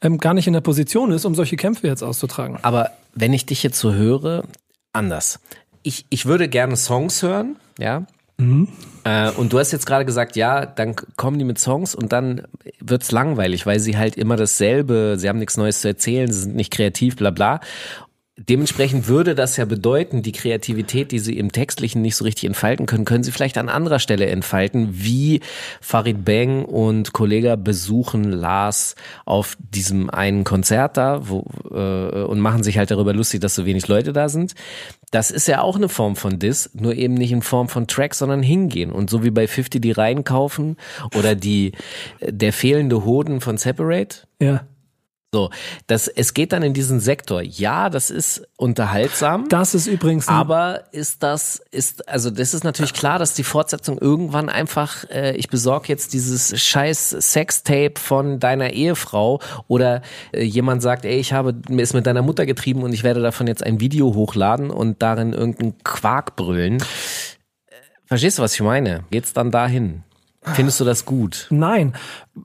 ähm, gar nicht in der Position ist, um solche Kämpfe jetzt auszutragen. Aber wenn ich dich jetzt so höre, anders. Ich, ich würde gerne Songs hören, ja. Äh, und du hast jetzt gerade gesagt, ja, dann kommen die mit Songs und dann wird's langweilig, weil sie halt immer dasselbe, sie haben nichts Neues zu erzählen, sie sind nicht kreativ, bla bla. Dementsprechend würde das ja bedeuten, die Kreativität, die sie im Textlichen nicht so richtig entfalten können, können sie vielleicht an anderer Stelle entfalten, wie Farid Bang und Kollega besuchen Lars auf diesem einen Konzert da wo, äh, und machen sich halt darüber lustig, dass so wenig Leute da sind. Das ist ja auch eine Form von Diss, nur eben nicht in Form von Track, sondern hingehen. Und so wie bei 50 die reinkaufen oder die der fehlende Hoden von Separate, Ja. So, das, es geht dann in diesen Sektor. Ja, das ist unterhaltsam. Das ist übrigens aber ist das, ist, also das ist natürlich klar, dass die Fortsetzung irgendwann einfach, äh, ich besorge jetzt dieses scheiß Sextape von deiner Ehefrau oder äh, jemand sagt, ey, ich habe, mir ist mit deiner Mutter getrieben und ich werde davon jetzt ein Video hochladen und darin irgendeinen Quark brüllen. Äh, Verstehst du, was ich meine? Geht's dann dahin? Findest du das gut? Nein,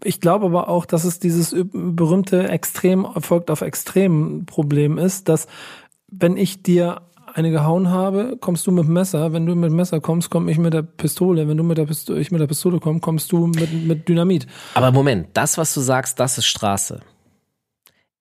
ich glaube aber auch, dass es dieses berühmte Extrem folgt auf Extrem Problem ist, dass wenn ich dir eine gehauen habe, kommst du mit dem Messer. Wenn du mit dem Messer kommst, komme ich mit der Pistole. Wenn du mit der Pistole, ich mit der Pistole komme, kommst du mit, mit Dynamit. Aber Moment, das, was du sagst, das ist Straße.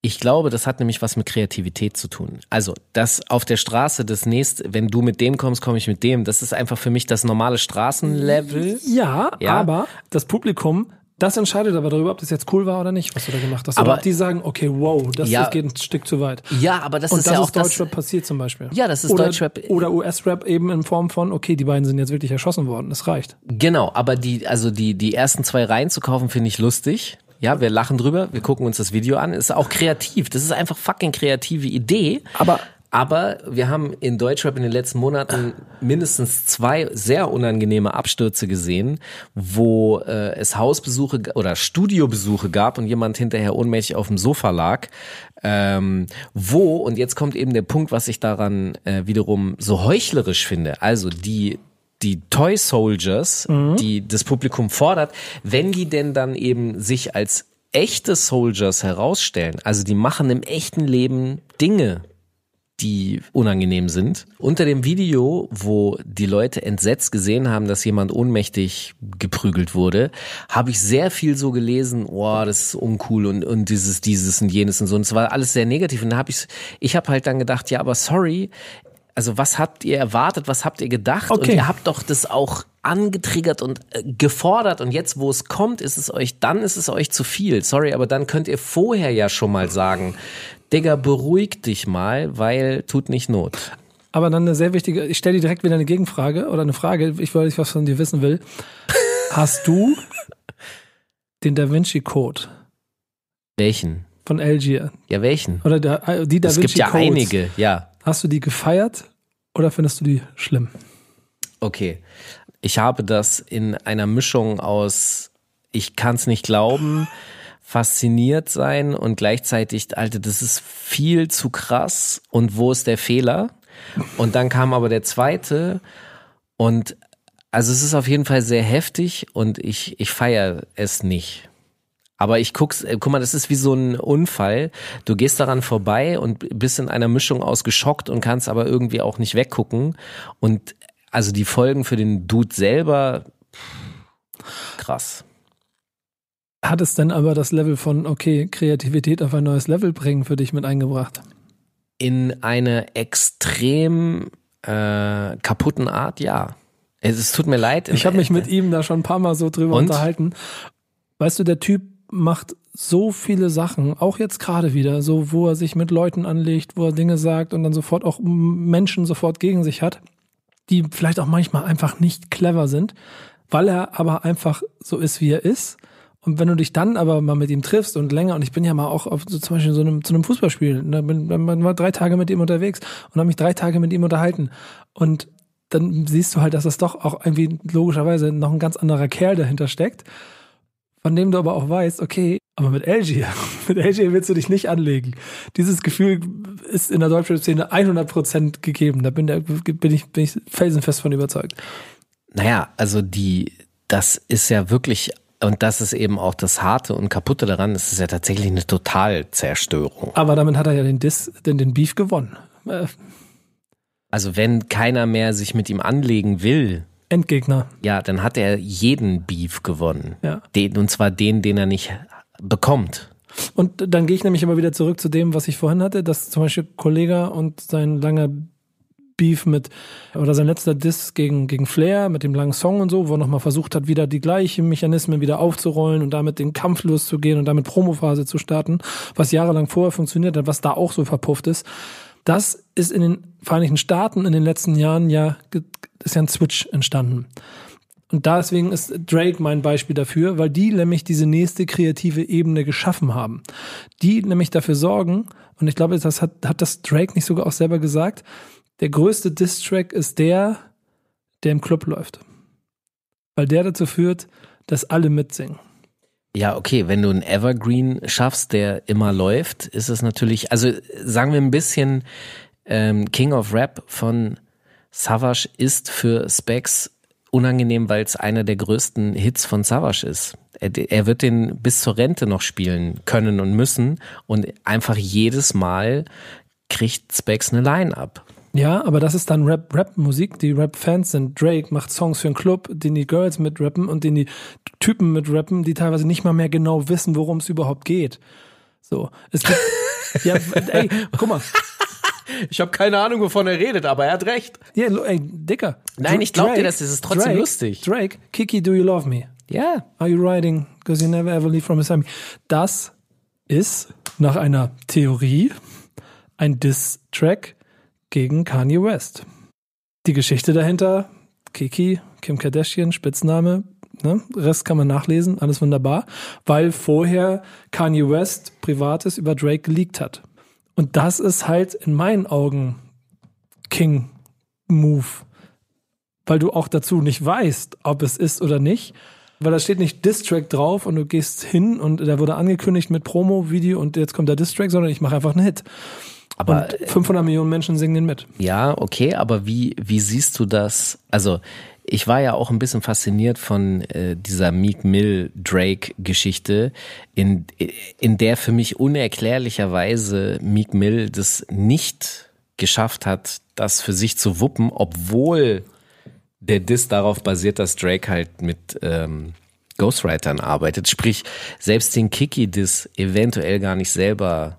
Ich glaube, das hat nämlich was mit Kreativität zu tun. Also, das auf der Straße das nächste, wenn du mit dem kommst, komme ich mit dem. Das ist einfach für mich das normale Straßenlevel. Ja, Ja. aber das Publikum, das entscheidet aber darüber, ob das jetzt cool war oder nicht, was du da gemacht hast. Aber- oder ob die sagen, okay, wow, das, Ja. das geht ein Stück zu weit. Ja, aber das Und ist das ja auch ist das. Deutschrap passiert zum Beispiel. Ja, das ist oder, Deutschrap. Oder US-Rap eben in Form von, okay, die beiden sind jetzt wirklich erschossen worden. Das reicht. Genau, aber die, also die, die ersten zwei Reihen zu kaufen, finde ich lustig. Ja, wir lachen drüber, wir gucken uns das Video an. Ist auch kreativ. Das ist einfach fucking kreative Idee. Aber Aber wir haben in Deutschrap in den letzten Monaten mindestens zwei sehr unangenehme Abstürze gesehen, wo äh, es Hausbesuche oder Studiobesuche gab und jemand hinterher ohnmächtig auf dem Sofa lag. Ähm, wo, und jetzt kommt eben der Punkt, was ich daran äh, wiederum so heuchlerisch finde. Also die die Toy Soldiers, die das Publikum fordert, wenn die denn dann eben sich als echte Soldiers herausstellen, also die machen im echten Leben Dinge, die unangenehm sind. Unter dem Video, wo die Leute entsetzt gesehen haben, dass jemand ohnmächtig geprügelt wurde, habe ich sehr viel so gelesen, oh, das ist uncool und, und dieses, dieses und jenes und so. Und es war alles sehr negativ. Und da habe ich, ich habe halt dann gedacht, ja, aber sorry, also was habt ihr erwartet, was habt ihr gedacht? Und Okay. ihr habt doch das auch angetriggert und äh, gefordert und jetzt, wo es kommt, ist es euch, dann ist es euch zu viel. Sorry, aber dann könnt ihr vorher ja schon mal sagen, Digga, beruhig dich mal, weil tut nicht Not. Aber dann eine sehr wichtige, ich stelle dir direkt wieder eine Gegenfrage oder eine Frage, ich weil ich was von dir wissen will. Hast du den Da Vinci Code Welchen? von Algier Ja, welchen? oder der, die Da Es Vinci gibt ja Codes, einige, ja. Hast du die gefeiert oder findest du die schlimm? Okay. Ich habe das in einer Mischung aus, ich kann es nicht glauben, fasziniert sein und gleichzeitig, Alter, das ist viel zu krass und wo ist der Fehler? Und dann kam aber der zweite und also es ist auf jeden Fall sehr heftig und ich, ich feiere es nicht. Aber ich guck's, äh, guck mal, das ist wie so ein Unfall. Du gehst daran vorbei und bist in einer Mischung aus geschockt und kannst aber irgendwie auch nicht weggucken. Und also die Folgen für den Dude selber, krass. Hat es denn aber das Level von, okay, Kreativität auf ein neues Level bringen für dich mit eingebracht? In eine extrem äh, kaputten Art, ja. Es, es tut mir leid. Ich habe mich mit ihm da schon ein paar Mal so drüber Und? unterhalten. Weißt du, der Typ macht so viele Sachen, auch jetzt gerade wieder, so wo er sich mit Leuten anlegt, wo er Dinge sagt und dann sofort auch Menschen sofort gegen sich hat, die vielleicht auch manchmal einfach nicht clever sind, weil er aber einfach so ist, wie er ist. Und wenn du dich dann aber mal mit ihm triffst und länger, und ich bin ja mal auch auf so zum Beispiel so einem, zu einem Fußballspiel, da bin, man war drei Tage mit ihm unterwegs und habe mich drei Tage mit ihm unterhalten. Und dann siehst du halt, dass das doch auch irgendwie logischerweise noch ein ganz anderer Kerl dahinter steckt, von dem du aber auch weißt, okay, aber mit LG, mit LG willst du dich nicht anlegen. Dieses Gefühl ist in der deutschen Szene 100% gegeben. Da bin, der, bin, ich, bin ich felsenfest von überzeugt. Naja, also die, das ist ja wirklich, und das ist eben auch das Harte und Kaputte daran, es ist ja tatsächlich eine Totalzerstörung. Aber damit hat er ja den, Dis, den, den Beef gewonnen. Äh, Also wenn keiner mehr sich mit ihm anlegen will, Endgegner. ja, dann hat er jeden Beef gewonnen. Ja. Den, und zwar den, den er nicht bekommt. Und dann gehe ich nämlich aber wieder zurück zu dem, was ich vorhin hatte, dass zum Beispiel Kollega und sein langer Beef mit, oder sein letzter Diss gegen, gegen Flair mit dem langen Song und so, wo er nochmal versucht hat, wieder die gleichen Mechanismen wieder aufzurollen und damit den Kampf loszugehen und damit Promophase zu starten, was jahrelang vorher funktioniert hat, was da auch so verpufft ist. Das ist in den Vereinigten Staaten in den letzten Jahren ja, ist ja ein Switch entstanden. Und deswegen ist Drake mein Beispiel dafür, weil die nämlich diese nächste kreative Ebene geschaffen haben. Die nämlich dafür sorgen, und ich glaube, das hat, hat das Drake nicht sogar auch selber gesagt, der größte Diss-Track ist der, der im Club läuft. Weil der dazu führt, dass alle mitsingen. Ja, okay, wenn du einen Evergreen schaffst, der immer läuft, ist es natürlich, also sagen wir ein bisschen, ähm, King of Rap von Savage ist für Specs unangenehm, weil es einer der größten Hits von Savage ist. Er, er, wird den bis zur Rente noch spielen können und müssen und einfach jedes Mal kriegt Specs eine Line ab. Ja, aber das ist dann Rap-Rap-Musik. Die Rap-Fans sind. Drake macht Songs für einen Club, den die Girls mitrappen und den die Typen mitrappen, die teilweise nicht mal mehr genau wissen, worum es überhaupt geht. So, es gibt, ja, ey, guck mal. Ich habe keine Ahnung, wovon er redet, aber er hat recht. Ja, yeah, ey, Dicker. Nein, ich glaub Drake, dir das, das ist trotzdem Drake, lustig. Drake, Kiki, do you love me? Ja. Yeah. Are you riding? Because you never ever leave from his side. Das ist nach einer Theorie ein Diss-Track gegen Kanye West. Die Geschichte dahinter, Kiki, Kim Kardashian, Spitzname, ne? Rest kann man nachlesen, alles wunderbar, weil vorher Kanye West Privates über Drake geleakt hat. Und das ist halt in meinen Augen King Move, weil du auch dazu nicht weißt, ob es ist oder nicht. Weil da steht nicht Distrack drauf und du gehst hin und da wurde angekündigt mit Promo-Video und jetzt kommt der Distrack, sondern ich mache einfach einen Hit. Aber und 500 Millionen Menschen singen den mit. Ja, okay, aber wie, wie siehst du das? Also, ich war ja auch ein bisschen fasziniert von äh, dieser Meek Mill Drake Geschichte, in, in der für mich unerklärlicherweise Meek Mill das nicht geschafft hat, das für sich zu wuppen, obwohl der Diss darauf basiert, dass Drake halt mit ähm, Ghostwritern arbeitet. Sprich, selbst den Kiki-Diss eventuell gar nicht selber,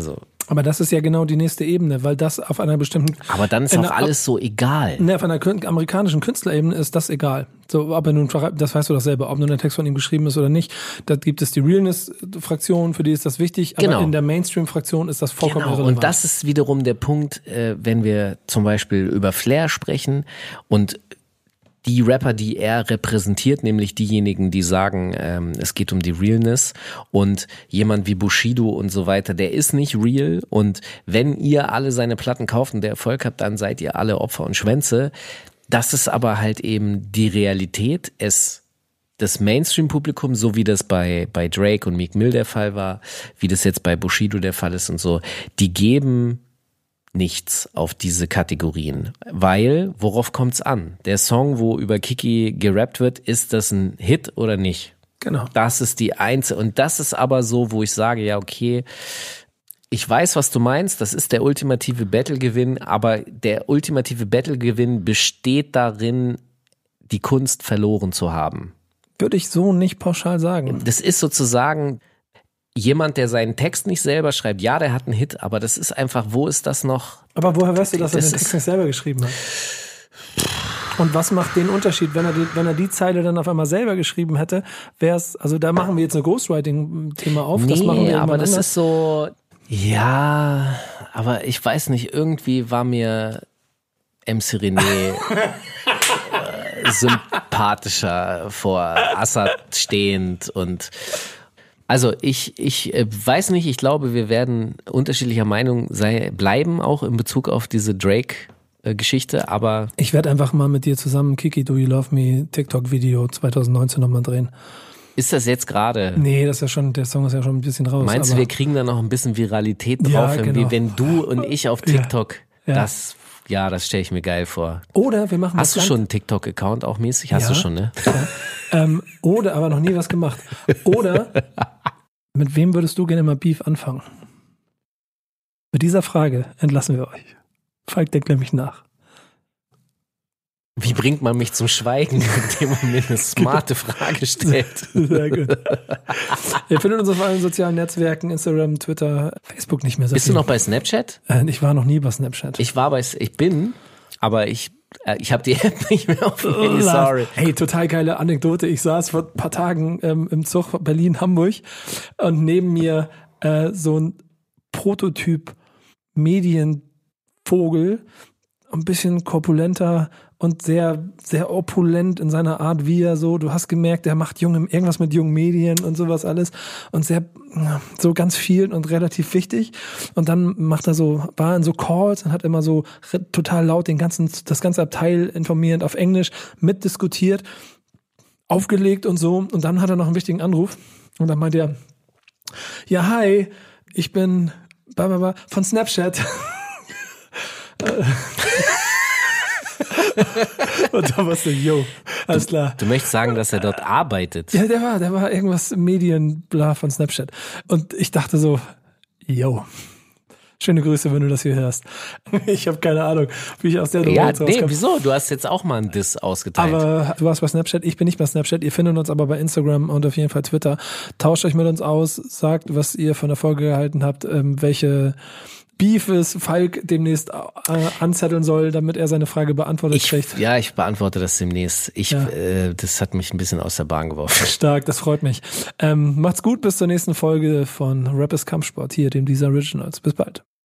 also aber das ist ja genau die nächste Ebene, weil das auf einer bestimmten. Aber dann ist auch alles so egal. Ne, auf einer amerikanischen Künstlerebene ist das egal. So, ob er nun, das weißt du doch selber, ob nun der Text von ihm geschrieben ist oder nicht. Da gibt es die Realness-Fraktion, für die ist das wichtig, aber genau. in der Mainstream-Fraktion ist das vollkommen genau. irrelevant. Und das ist wiederum der Punkt, äh, wenn wir zum Beispiel über Flair sprechen und die Rapper, die er repräsentiert, nämlich diejenigen, die sagen, ähm, es geht um die Realness und jemand wie Bushido und so weiter, der ist nicht real und wenn ihr alle seine Platten kauft und der Erfolg habt, dann seid ihr alle Opfer und Schwänze. Das ist aber halt eben die Realität. Es das Mainstream-Publikum, so wie das bei, bei Drake und Meek Mill der Fall war, wie das jetzt bei Bushido der Fall ist und so, die geben nichts auf diese Kategorien. Weil, worauf kommt's an? Der Song, wo über Kiki gerappt wird, ist das ein Hit oder nicht? Genau. Das ist die einzige. Und das ist aber so, wo ich sage, ja, okay, ich weiß, was du meinst, das ist der ultimative Battlegewinn, aber der ultimative Battlegewinn besteht darin, die Kunst verloren zu haben. Würde ich so nicht pauschal sagen. Das ist sozusagen jemand, der seinen Text nicht selber schreibt, ja, der hat einen Hit, aber das ist einfach, wo ist das noch? Aber woher weißt du, dass er den Text nicht selber geschrieben hat? Und was macht den Unterschied, wenn er die, wenn er die Zeile dann auf einmal selber geschrieben hätte, wäre es, also da machen wir jetzt ein Ghostwriting-Thema auf. Nee, das machen wir aber das ist so, ja, aber ich weiß nicht, irgendwie war mir MC René äh, sympathischer vor Assad stehend und also ich, ich äh, weiß nicht, ich glaube, wir werden unterschiedlicher Meinung sei, bleiben, auch in Bezug auf diese Drake-Geschichte, aber. Ich werde einfach mal mit dir zusammen Kiki Do You Love Me TikTok-Video 2019 nochmal drehen. Ist das jetzt gerade? Nee, das ist ja schon, der Song ist ja schon ein bisschen raus. Meinst du, wir kriegen da noch ein bisschen Viralität drauf, ja, genau. wenn du und ich auf TikTok ja, ja. das ja, das stelle ich mir geil vor. Oder wir machen Hast du schon einen TikTok-Account auch mäßig? Hast ja, du schon, ne? Ja. Ähm, oder, aber noch nie was gemacht. Oder mit wem würdest du gerne mal Beef anfangen? Mit dieser Frage entlassen wir euch. Falk denkt nämlich nach. Wie bringt man mich zum Schweigen, indem man mir eine smarte Frage stellt? Sehr gut. Ihr findet uns auf allen sozialen Netzwerken, Instagram, Twitter, Facebook nicht mehr so Bist viel. du noch bei Snapchat? Äh, Ich war noch nie bei Snapchat. Ich war bei, ich bin, aber ich, ich habe die App nicht mehr auf dem sorry. Hey, total geile Anekdote. Ich saß vor ein paar Tagen ähm, im Zug Berlin-Hamburg und neben mir äh, so ein Prototyp Medienvogel, ein bisschen korpulenter und sehr, sehr opulent in seiner Art, wie er so, du hast gemerkt, er macht junge, irgendwas mit jungen Medien und sowas alles und sehr, so ganz viel und relativ wichtig. Und dann macht er so, war in so Calls und hat immer so total laut den ganzen, das ganze Abteil informierend auf Englisch mitdiskutiert, aufgelegt und so. Und dann hat er noch einen wichtigen Anruf und dann meint er, ja, hi, ich bin von Snapchat. Und da warst du, yo, alles klar. Du möchtest sagen, dass er dort arbeitet. Ja, der war, der war irgendwas Medienbla von Snapchat. Und ich dachte so, yo, schöne Grüße, wenn du das hier hörst. Ich habe keine Ahnung, wie ich aus der Nummer Ja, nee, wieso? Du hast jetzt auch mal einen Diss ausgeteilt. Aber du warst bei Snapchat, ich bin nicht bei Snapchat. Ihr findet uns aber bei Instagram und auf jeden Fall Twitter. Tauscht euch mit uns aus, sagt, was ihr von der Folge gehalten habt, ähm, welche Beefes Falk demnächst äh, anzetteln soll, damit er seine Frage beantwortet ich, kriegt. ja, ich beantworte das demnächst. Ich, Ja. äh, das hat mich ein bisschen aus der Bahn geworfen. Stark, das freut mich. Ähm, macht's gut, bis zur nächsten Folge von Rappers Kampfsport hier, dem dieser Originals. Bis bald.